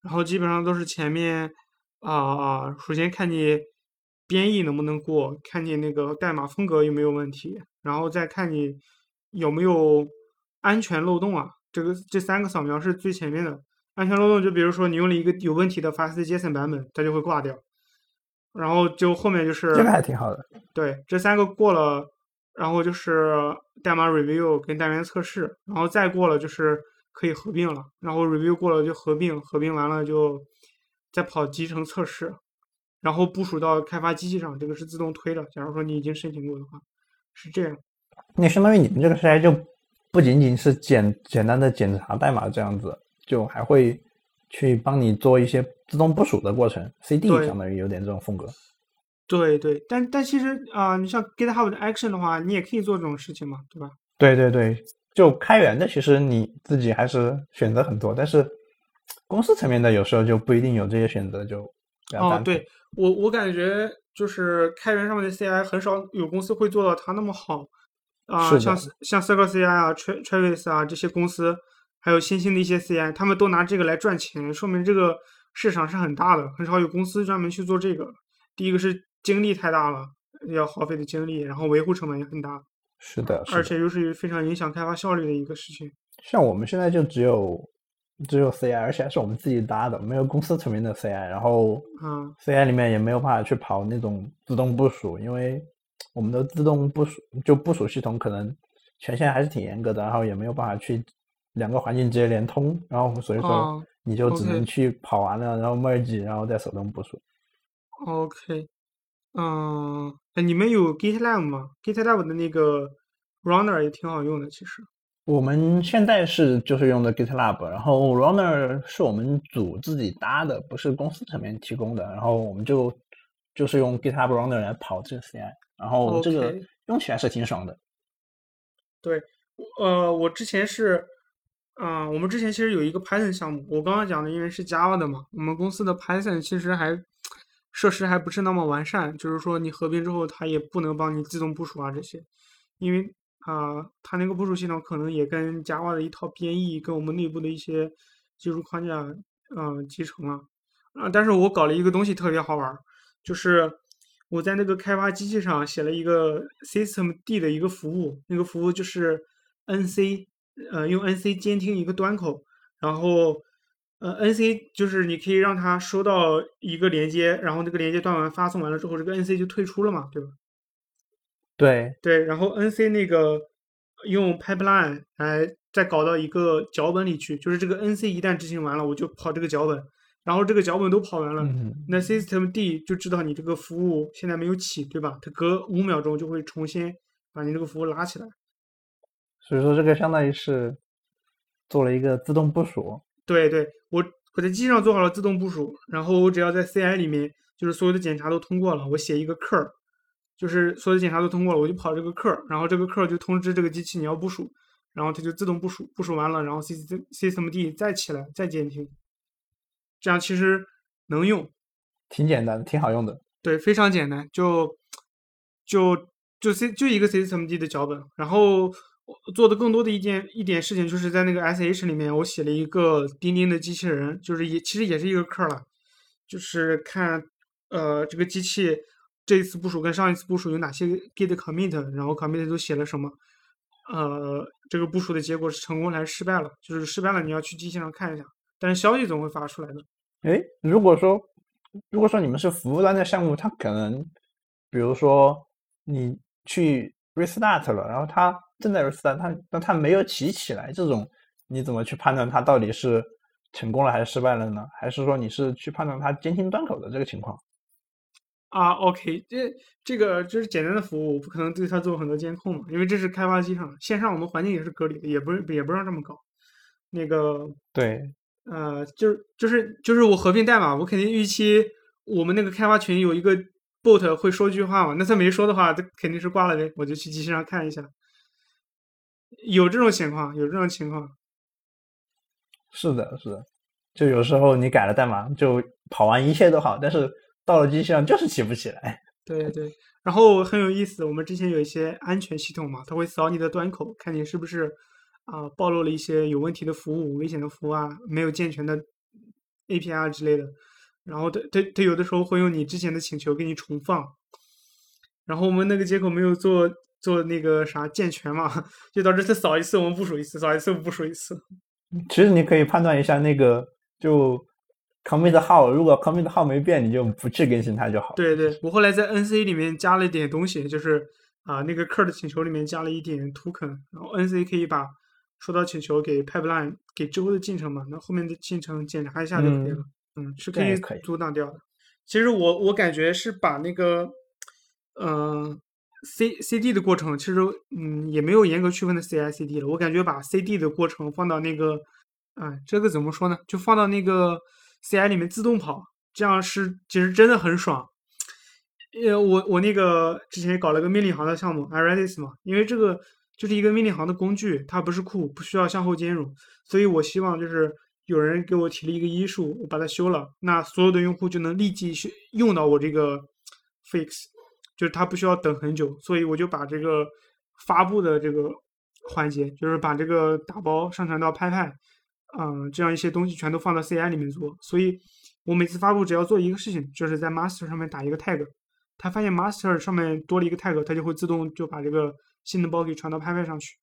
然后基本上都是前面啊、首先看你编译能不能过，看你那个代码风格有没有问题，然后再看你有没有安全漏洞啊，这个这三个扫描是最前面的。安全漏洞就比如说你用了一个有问题的 fastJSON 版本，它就会挂掉，然后就后面就是这个还挺好的。对，这三个过了，然后就是代码 review 跟单元测试，然后再过了就是可以合并了，然后 review 过了就合并，合并完了就再跑集成测试，然后部署到开发机器上，这个是自动推的。假如说你已经申请过的话，是这样。那相当于你们这个 CI 就不仅仅是简简单的检查代码这样子，就还会去帮你做一些自动部署的过程。CD 相当于有点这种风格。对对，但但其实啊、你像 GitHub 的 Action 的话，你也可以做这种事情嘛，对吧？对对对，就开源的其实你自己还是选择很多，但是公司层面的有时候就不一定有这些选择，就比较哦单，纯对我我感觉就是开源上面的 CI 很少有公司会做到它那么好啊、像像 Circle CI 啊、Tra Travis 啊这些公司，还有新兴的一些 CI，他们都拿这个来赚钱，说明这个市场是很大的，很少有公司专门去做这个。第一个是精力太大了，要耗费的精力，然后维护成本也很大，是的，是的。而且又是非常影响开发效率的一个事情。像我们现在就只有只有 CI，而且还是我们自己搭的，没有公司层面的 CI，然后嗯 CI 里面也没有办法去跑那种自动部署，因为我们的自动部署就部署系统可能权限还是挺严格的，然后也没有办法去两个环境直接连通，然后所以说哦你就只能去跑完了，然后 merge，然后再手动部署。OK，嗯，哎你们有 GitLab 吗？GitLab 的那个 Runner 也挺好用的，其实。我们现在是就是用的 GitLab，然后 Runner 是我们组自己搭的，不是公司层面提供的，然后我们就就是用 GitLab Runner 来跑这个 CI，然后这个用起来是挺爽的。对呃，我之前是，嗯、我们之前其实有一个 Python 项目，我刚刚讲的因为是 Java 的嘛，我们公司的 Python 其实还设施还不是那么完善，就是说你合并之后，它也不能帮你自动部署啊这些，因为啊、它那个部署系统可能也跟 Java 的一套编译跟我们内部的一些技术框架，嗯、集成了，啊、但是我搞了一个东西特别好玩，就是我在那个开发机器上写了一个 systemd 的一个服务，那个服务就是 nc，呃，用 nc 监听一个端口，然后呃 nc 就是你可以让它收到一个连接，然后那个连接断完发送完了之后，这个 nc 就退出了嘛，对吧？对，对，然后 NC 那个用 pipeline 来再搞到一个脚本里去，就是这个 NC 一旦执行完了，我就跑这个脚本，然后这个脚本都跑完了，嗯，那 System D 就知道你这个服务现在没有起，对吧？它隔五秒钟就会重新把你这个服务拉起来。所以说这个相当于是做了一个自动部署。对对，我我在机器上做好了自动部署，然后我只要在 CI 里面，就是所有的检查都通过了，我写一个 cur，就是所有检查都通过了，我就跑这个 cur，然后这个 cur 就通知这个机器你要部署，然后它就自动部署，部署完了，然后 system system D 再起来再监听，这样其实能用，挺简单，挺好用的。对，非常简单，就就就 C 就一个 systemd 的脚本，然后做的更多的一件一点事情，就是在那个 sh 里面，我写了一个钉钉的机器人，就是也其实也是一个课了，就是看呃这个机器这一次部署跟上一次部署有哪些 git commit，然后 commit 都写了什么，呃这个部署的结果是成功还是失败了，就是失败了你要去机器上看一下，但是消息总会发出来的。诶，如果说如果说你们是服务端的项目，它可能比如说你去 restart 了，然后它正在 restart，它但它没有起起来，这种你怎么去判断它到底是成功了还是失败了呢？还是说你是去判断它监听端口的这个情况？啊，OK，这这个就是简单的服务，我不可能对它做很多监控嘛，因为这是开发机上，线上我们环境也是隔离的，也不是也不让这么搞。那个对，呃，就是就是就是我合并代码，我肯定预期我们那个开发群有一个 bot 会说句话嘛，那他没说的话，他肯定是挂了呗，我就去机器上看一下。有这种情况，有这种情况。是的，是的，就有时候你改了代码，就跑完一切都好，但是到了机器上就是起不起来。对对，然后很有意思，我们之前有一些安全系统嘛，它会扫你的端口，看你是不是啊暴露了一些有问题的服务、危险的服务啊，没有健全的 API 啊之类的。然后它它它有的时候会用你之前的请求给你重放，然后我们那个接口没有做做那个啥健全嘛，就导致它扫一次我们部署一次，扫一次部署一次。其实你可以判断一下那个就 commit 号，如果 commit 号没变，你就不去更新它就好。对对，我后来在 NC 里面加了一点东西，就是啊那个 c r 的请求里面加了一点 token，然后 NC 可以把收到请求给 pipeline 给之后的进程嘛，那后面的进程检查一下就可以了。嗯，是可以可以阻挡掉的。其实我我感觉是把那个嗯。C C D 的过程其实嗯也没有严格区分的 C I C D 了，我感觉把 C D 的过程放到那个，啊这个怎么说呢？就放到那个 C I 里面自动跑，这样是其实真的很爽。呃，我我那个之前搞了个命令行的项目 i r e d i s 嘛，因为这个就是一个命令行的工具，它不是库，不需要向后兼容，所以我希望就是有人给我提了一个医术，我把它修了，那所有的用户就能立即去用到我这个 fix。就是它不需要等很久，所以我就把这个发布的这个环节，就是把这个打包上传到拍拍，嗯，这样一些东西全都放到 CI 里面做。所以我每次发布只要做一个事情，就是在 master 上面打一个 tag，它发现 master 上面多了一个 tag，它就会自动就把这个新的包给传到拍拍上去。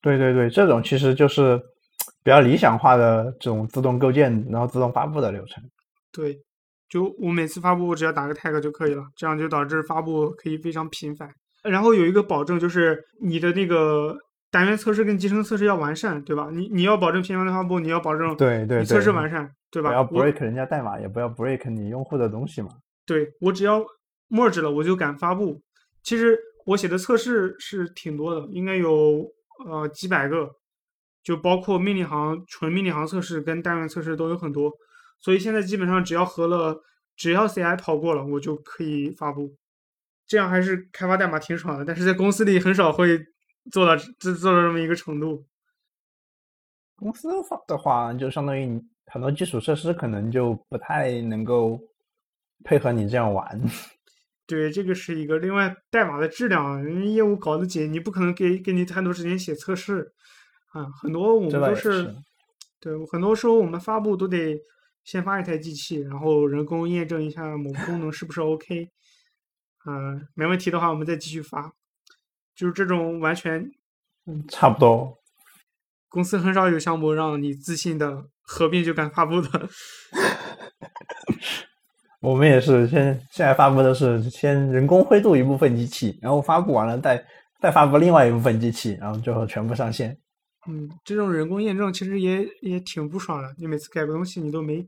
对对对，这种其实就是比较理想化的这种自动构建，然后自动发布的流程。对。就我每次发布只要打个 tag 就可以了，这样就导致发布可以非常频繁。然后有一个保证就是你的那个单元测试跟集成测试要完善，对吧？你你要保证频繁的发布，你要保证对对测试完善，对吧？不要 break 人家代码，也不要 break 你用户的东西嘛。对我只要 merge 了，我就敢发布。其实我写的测试是挺多的，应该有呃几百个，就包括命令行纯命令行测试跟单元测试都有很多。所以现在基本上只要合了，只要 CI 跑过了，我就可以发布。这样还是开发代码挺爽的，但是在公司里很少会做到做做到这么一个程度。公司的话，就相当于很多基础设施可能就不太能够配合你这样玩。对，这个是一个。另外，代码的质量，人业务搞得紧，你不可能给给你太多时间写测试啊。很多我们都是，对，很多时候我们发布都得。先发一台机器，然后人工验证一下某个功能是不是 OK，嗯，没问题的话，我们再继续发。就是这种完全，嗯差不多。公司很少有项目让你自信的合并就敢发布的。我们也是，先现在发布的是先人工灰度一部分机器，然后发布完了再再发布另外一部分机器，然后最后全部上线。嗯，这种人工验证其实也也挺不爽的。你每次改个东西，你都没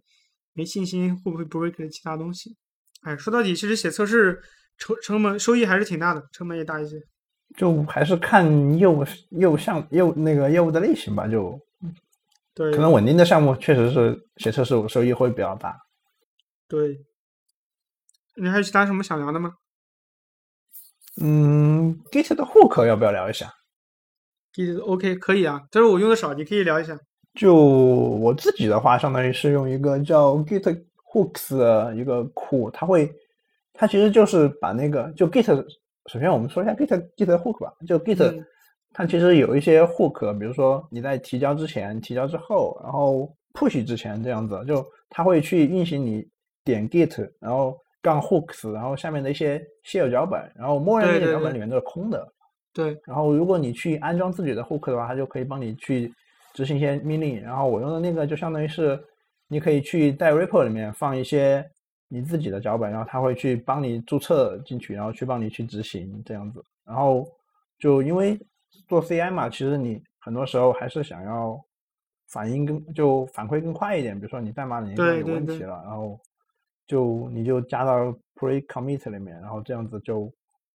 没信心会不会不会给其他东西。哎，说到底，其实写测试成成本收益还是挺大的，成本也大一些。就还是看业务业务项业务那个业务的类型吧。就对，可能稳定的项目确实是写测试收益会比较大。对，你还有其他什么想聊的吗？嗯，Git 的 hook 要不要聊一下？Git OK 可以啊，但是我用的少，你可以聊一下。就我自己的话，相当于是用一个叫 Git Hooks 的一个库，它会，它其实就是把那个就 Git 首先我们说一下 Git Git hook 吧，就 Git 嗯它其实有一些 hook，比如说你在提交之前、提交之后，然后 push 之前这样子，就它会去运行你点 Git，然后杠 hooks，然后下面的一些 shell 脚本，然后默认那些对对对脚本里面都是空的。对，然后如果你去安装自己的 hook 的话，它就可以帮你去执行一些命令。然后我用的那个就相当于是，你可以去在 repo 里面放一些你自己的脚本，然后他会去帮你注册进去，然后去帮你去执行这样子。然后就因为做 CI 嘛，其实你很多时候还是想要反应更就反馈更快一点。比如说你代码里面对有问题了，然后就你就加到 pre commit 里面，然后这样子就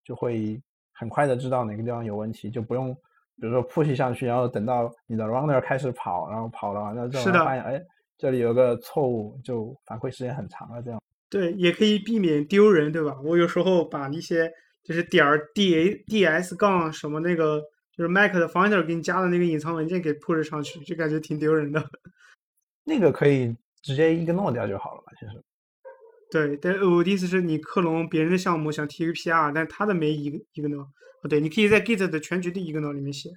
就会很快的知道哪个地方有问题，就不用比如说 push 上去，然后等到你的 runner 开始跑，然后跑了完了之后发现哎这里有个错误，就反馈时间很长了这样。对，也可以避免丢人，对吧？我有时候把一些就是点儿 d a d s 杠什么那个就是 Mac 的 Finder 给你加的那个隐藏文件给 push 上去，就感觉挺丢人的。那个可以直接 ignore 掉就好了嘛，其实。对，但我的意思是你克隆别人的项目想提一个 PR，但他的没一个一个 no。哦，对，你可以在 Git 的全局的一个 no 里面写。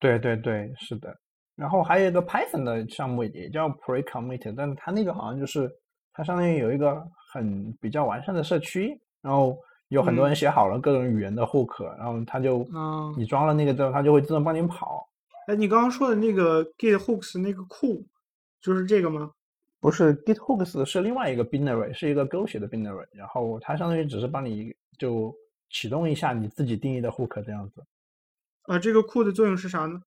对对对，是的。然后还有一个 Python 的项目也叫 pre-commit，但是它那个好像就是它相当于有一个很比较完善的社区，然后有很多人嗯写好了各种语言的 hook，、然后它就嗯你装了那个之后，它就会自动帮你跑。哎，你刚刚说的那个 Git hooks 那个库，就是这个吗？不是 Git hooks 是另外一个 binary，是一个 Go 写的 binary，然后它相当于只是帮你就启动一下你自己定义的 hook 这样子。啊，这个库的作用是啥呢？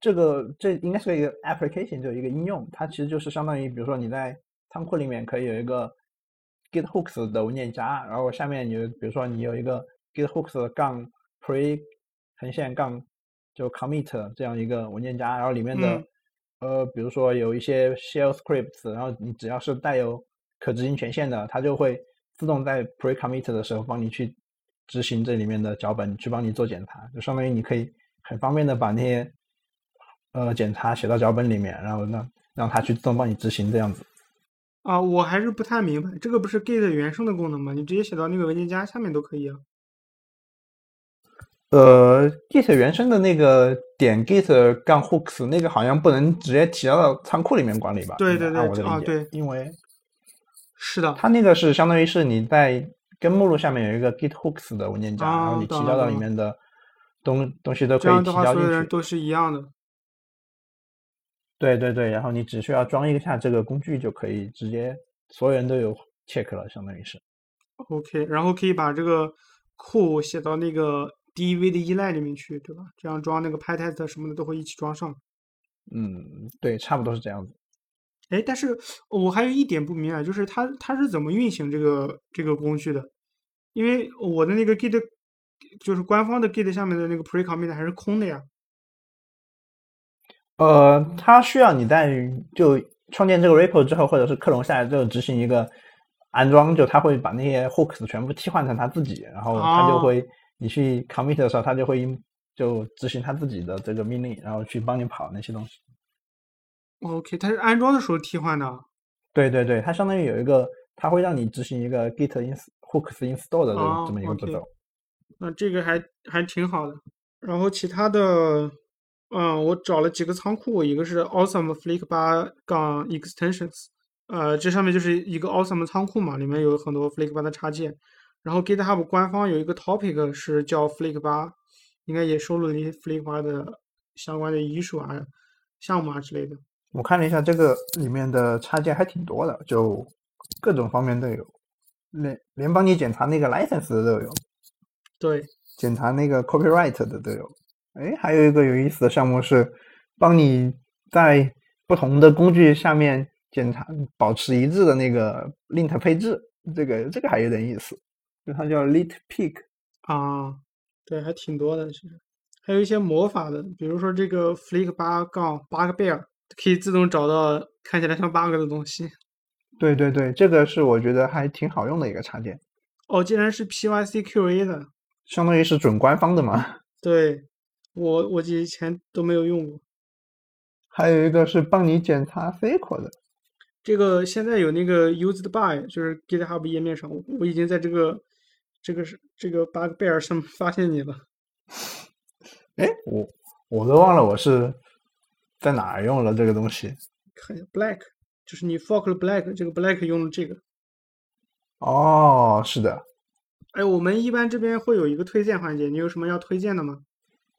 这个这应该是一个 application，就一个应用，它其实就是相当于，比如说你在仓库里面可以有一个 git hooks 的文件夹，然后下面有，比如说你有一个 git hooks 杠 pre 横线杠就 commit 这样一个文件夹，然后里面的、嗯。呃，比如说有一些 shell scripts，然后你只要是带有可执行权限的，它就会自动在 pre commit 的时候帮你去执行这里面的脚本，去帮你做检查，就相当于你可以很方便的把那些呃检查写到脚本里面，然后让让它去自动帮你执行这样子。啊，我还是不太明白，这个不是 Git 原生的功能吗？你直接写到那个文件夹下面都可以啊。呃，Git 原生的那个点 Git 杠 hooks 那个好像不能直接提交到仓库里面管理吧？对对对我的理解，对因为是的，它那个是相当于是你在根目录下面有一个 Git hooks 的文件夹，然啊后你提交到里面的东东西都可以提交进去。都是一样的。对对对，然后你只需要装一下这个工具就可以直接所有人都有 check 了，相当于是。OK，然后可以把这个库写到那个 DEV 的依赖里面去，对吧？这样装那个 PyTest 什么的都会一起装上。嗯，对，差不多是这样子。哎，但是我还有一点不明白，就是它它是怎么运行这个这个工具的？因为我的那个 Git 就是官方的 Git 下面的那个 pre-commit 还是空的呀。呃，它需要你在就创建这个 repo 之后，或者是克隆下来之后执行一个安装，就它会把那些 hooks 全部替换成它自己，然后它就哦会你去 commit 的时候，它就会就执行它自己的这个命令，然后去帮你跑那些东西。OK，它是安装的时候替换的啊。对对对，它相当于有一个，它会让你执行一个 git ins hooks install 的这么一个步骤。那这个还还挺好的。然后其他的，嗯，我找了几个仓库，一个是 Awesome Flick 八杠 Extensions，呃，这上面就是一个 Awesome 的仓库嘛，里面有很多 Flick 八的插件。然后 GitHub 官方有一个 topic 是叫 Flick 八，应该也收录了一些 Flick 八的相关的艺术啊、项目啊之类的。我看了一下，这个里面的插件还挺多的，就各种方面都有，连连帮你检查那个 license 的都有，对，检查那个 copyright 的都有。哎，还有一个有意思的项目是帮你在不同的工具下面检查保持一致的那个 lint 配置，这个这个还有点意思，就它叫 lit pick。啊，对，还挺多的，其实还有一些魔法的，比如说这个 Flick 八杠 bug bear 可以自动找到看起来像 bug 的东西。对对对，这个是我觉得还挺好用的一个插件，哦，竟然是 PyCQA 的，相当于是准官方的嘛。对我我以前都没有用过。还有一个是帮你检查 SQL 的。这个现在有那个 used by，就是 GitHub 页面上，我我已经在这个这个是这个 bug bear 上发现你了。哎，我我都忘了我是在哪儿用了这个东西。看一下 Black，就是你 fork 了 Black，这个 Black 用了这个。哦，是的。哎，我们一般这边会有一个推荐环节，你有什么要推荐的吗？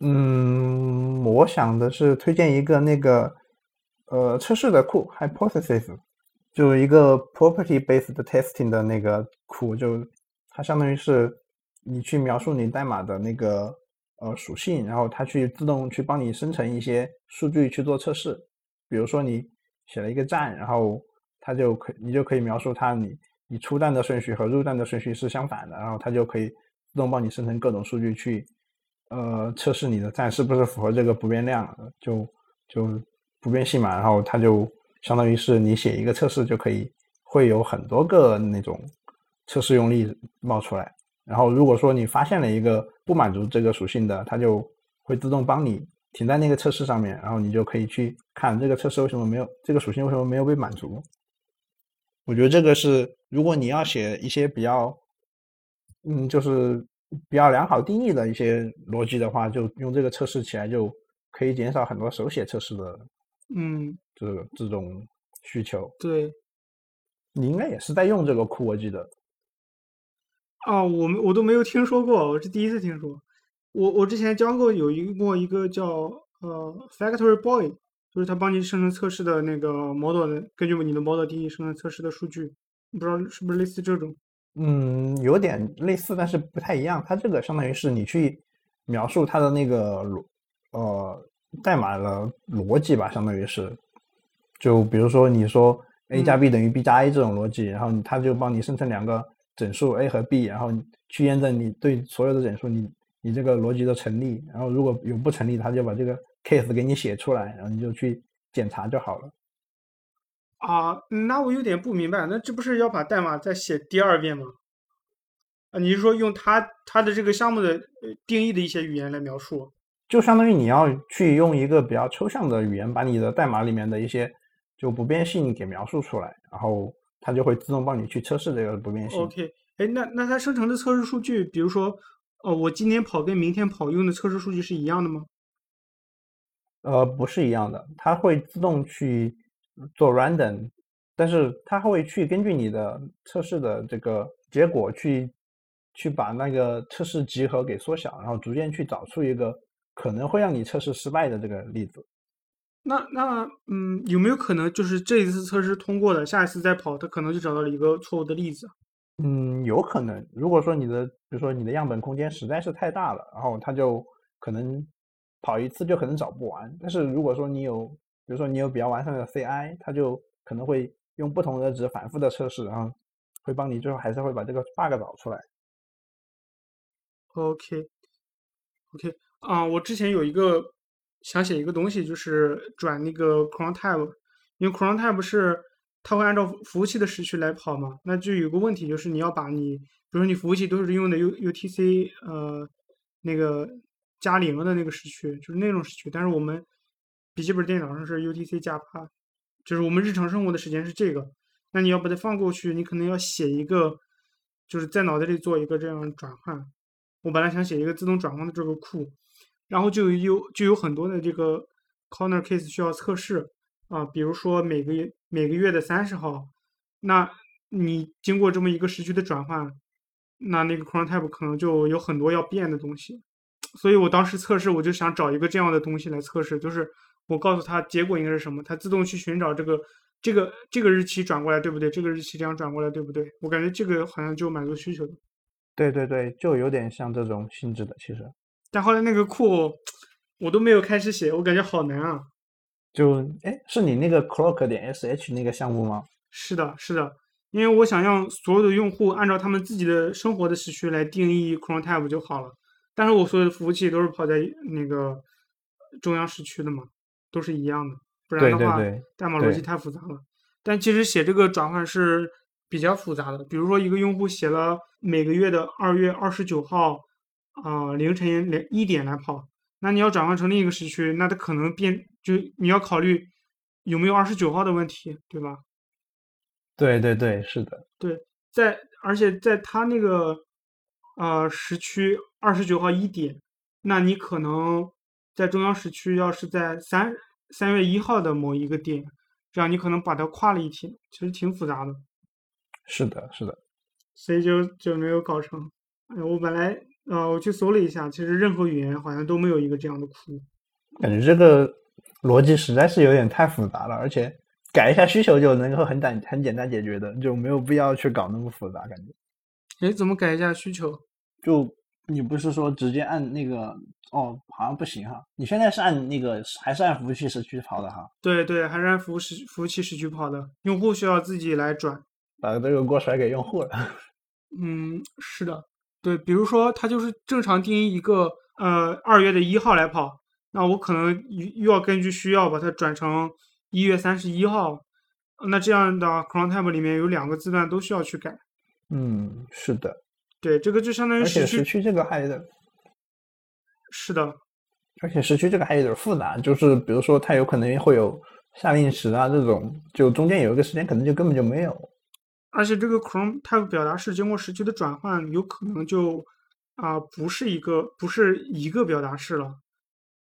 嗯，我想的是推荐一个那个呃测试的库 Hypothesis，就一个 property based testing 的那个库，就它相当于是你去描述你代码的那个呃属性，然后它去自动去帮你生成一些数据去做测试。比如说你写了一个站，然后它就可你就可以描述它你。你出站的顺序和入站的顺序是相反的，然后它就可以自动帮你生成各种数据去，呃，测试你的站是不是符合这个不变量，就就不变性嘛。然后它就相当于是你写一个测试就可以，会有很多个那种测试用例冒出来。然后如果说你发现了一个不满足这个属性的，它就会自动帮你停在那个测试上面，然后你就可以去看这个测试为什么没有这个属性为什么没有被满足。我觉得这个是，如果你要写一些比较，嗯，就是比较良好定义的一些逻辑的话，就用这个测试起来就可以减少很多手写测试的，嗯，这这种需求。对，你应该也是在用这个库，我记得。啊，我们我都没有听说过，我是第一次听说。我我之前教过有一过一个叫呃 Factory Boy。就是它帮你生成测试的那个 model 的，根据你的 model 定义生成测试的数据，不知道是不是类似这种？嗯，有点类似，但是不太一样。它这个相当于是你去描述它的那个逻呃代码的逻辑吧，相当于是。就比如说你说 a 加 b 等于 b 加 a 这种逻辑，然后它就帮你生成两个整数 a 和 b，然后去验证你对所有的整数你你这个逻辑的成立。然后如果有不成立，它就把这个。case 给你写出来，然后你就去检查就好了。啊，那我有点不明白，那这不是要把代码再写第二遍吗？啊，你是说用它它的这个项目的定义的一些语言来描述？就相当于你要去用一个比较抽象的语言，把你的代码里面的一些就不变性给描述出来，然后它就会自动帮你去测试这个不变性。OK，哎，那那它生成的测试数据，比如说，哦，我今天跑跟明天跑用的测试数据是一样的吗？呃，不是一样的，它会自动去做 random，但是它会去根据你的测试的这个结果去去把那个测试集合给缩小，然后逐渐去找出一个可能会让你测试失败的这个例子。那那嗯，有没有可能就是这一次测试通过了，下一次再跑，它可能就找到了一个错误的例子？嗯，有可能。如果说你的比如说你的样本空间实在是太大了，然后它就可能。跑一次就可能找不完，但是如果说你有，比如说你有比较完善的 CI，它就可能会用不同的值反复的测试，然后会帮你最后还是会把这个 bug 找出来。OK，OK 啊，我之前有一个想写一个东西，就是转那个 cron tab，因为 cron tab 是它会按照服务器的时区来跑嘛，那就有个问题就是你要把你，比如说你服务器都是用的 U UTC，呃，那个。加零的那个时区就是那种时区，但是我们笔记本电脑上是 UTC 加八，就是我们日常生活的时间是这个。那你要把它放过去，你可能要写一个，就是在脑袋里做一个这样转换。我本来想写一个自动转换的这个库，然后就有就有很多的这个 corner case 需要测试啊，比如说每个月每个月的三十号，那你经过这么一个时区的转换，那那个 cron type 可能就有很多要变的东西。所以我当时测试，我就想找一个这样的东西来测试，就是我告诉他结果应该是什么，他自动去寻找这个这个这个日期转过来对不对？这个日期这样转过来对不对？我感觉这个好像就满足需求的。对对对，就有点像这种性质的，其实。但后来那个库我都没有开始写，我感觉好难啊。就哎，是你那个 clock 点 sh 那个项目吗？是的，是的，因为我想让所有的用户按照他们自己的生活的时区来定义 cron type 就好了。但是我所有的服务器都是跑在那个中央时区的嘛，都是一样的，不然的话代码逻辑太复杂了。但其实写这个转换是比较复杂的。比如说一个用户写了每个月的二月二十九号啊凌晨两一点来跑，那你要转换成另一个时区，那它可能变就你要考虑有没有二十九号的问题，对吧？对对对，是的。对，在而且在他那个。呃时区二十九号一点，那你可能在中央时区要是在三三月一号的某一个点，这样你可能把它跨了一天，其实挺复杂的。是的，是的，所以就就没有搞成。哎，我本来呃我去搜了一下，其实任何语言好像都没有一个这样的库。感觉这个逻辑实在是有点太复杂了，而且改一下需求就能够很简很简单解决的，就没有必要去搞那么复杂。感觉，哎，怎么改一下需求？就你不是说直接按那个哦，好像不行哈。你现在是按那个还是按服务器时区跑的哈？对对，还是按服务时服务器时区跑的，用户需要自己来转。把这个锅甩给用户了。嗯，是的，对，比如说他就是正常定义一个呃二月的一号来跑，那我可能又又要根据需要把它转成一月三十一号，那这样的 cron time 里面有两个字段都需要去改。嗯，是的，对，这个就相当于而且时区。时区这个还有点，是的，而且时区这个还有点复杂，就是比如说它有可能会有夏令时啊这种，就中间有一个时间可能就根本就没有。而且这个 Chrome Type 表达式经过时区的转换，有可能就啊、不是一个不是一个表达式了。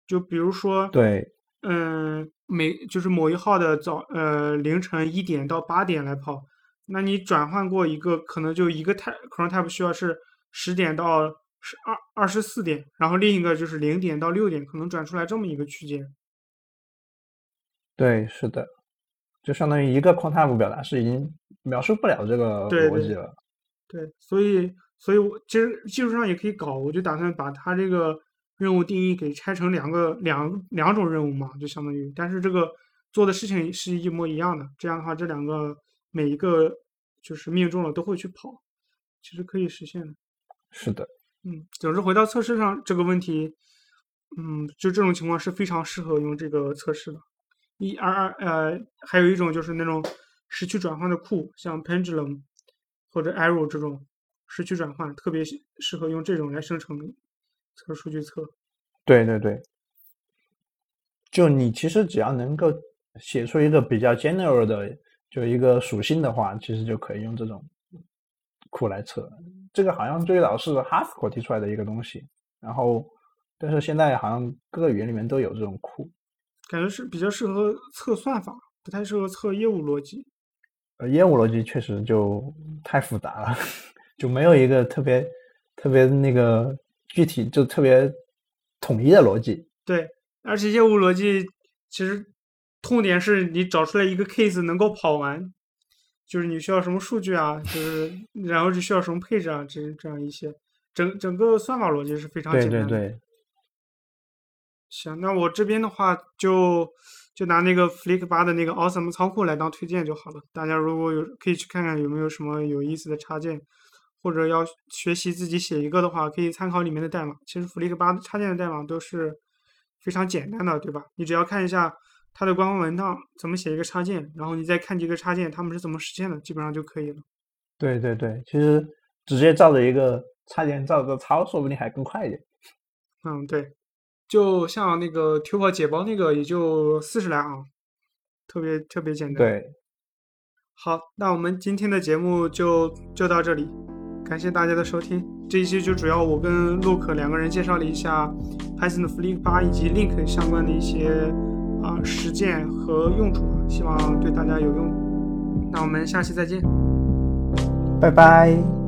就比如说，对，嗯，每就是某一号的早呃凌晨一点到八点来跑，那你转换过一个可能就一个 type Chrome Type 需要是十点到十二二十四点，然后另一个就是零点到六点，可能转出来这么一个区间。对，是的，就相当于一个 contab 表达式已经描述不了这个逻辑了。对，所以，所以我其实技术上也可以搞，我就打算把它这个任务定义给拆成两个两两种任务嘛，就相当于，但是这个做的事情是一模一样的，这样的话，这两个每一个就是命中了都会去跑，其实可以实现的。是的，嗯，总之回到测试上这个问题，嗯，就这种情况是非常适合用这个测试的。一二二呃，还有一种就是那种时区转换的库，像 Pendulum 或者 Arrow 这种时区转换，特别适适合用这种来生成测数据册。对对对，就你其实只要能够写出一个比较 general 的，就一个属性的话，其实就可以用这种库来测。这个好像最早是 Haskell 提出来的一个东西，然后但是现在好像各个语言里面都有这种库。感觉是比较适合测算法，不太适合测业务逻辑。呃，业务逻辑确实就太复杂了，就没有一个特别特别那个具体就特别统一的逻辑。对，而且业务逻辑其实痛点是你找出来一个 case 能够跑完，就是你需要什么数据啊，就是然后是需要什么配置啊，这这样一些，整整个算法逻辑是非常简单的。对对，行，那我这边的话就就拿那个 Flick 八的那个 Awesome 仓库来当推荐就好了。大家如果有可以去看看有没有什么有意思的插件，或者要学习自己写一个的话，可以参考里面的代码。其实 Flick 八插件的代码都是非常简单的，对吧？你只要看一下它的官方文档怎么写一个插件，然后你再看几个插件它们是怎么实现的，基本上就可以了。对对对，其实直接照着一个插件照着抄，说不定还更快一点。嗯，对，就像那个 Tuple 解包那个也就四十来行，特别特别简单。对，好，那我们今天的节目就就到这里，感谢大家的收听。这一期就主要我跟 Luke 两个人介绍了一下 Python 的 Flink 八以及 Link 相关的一些啊、实践和用处，希望对大家有用。那我们下期再见。拜拜。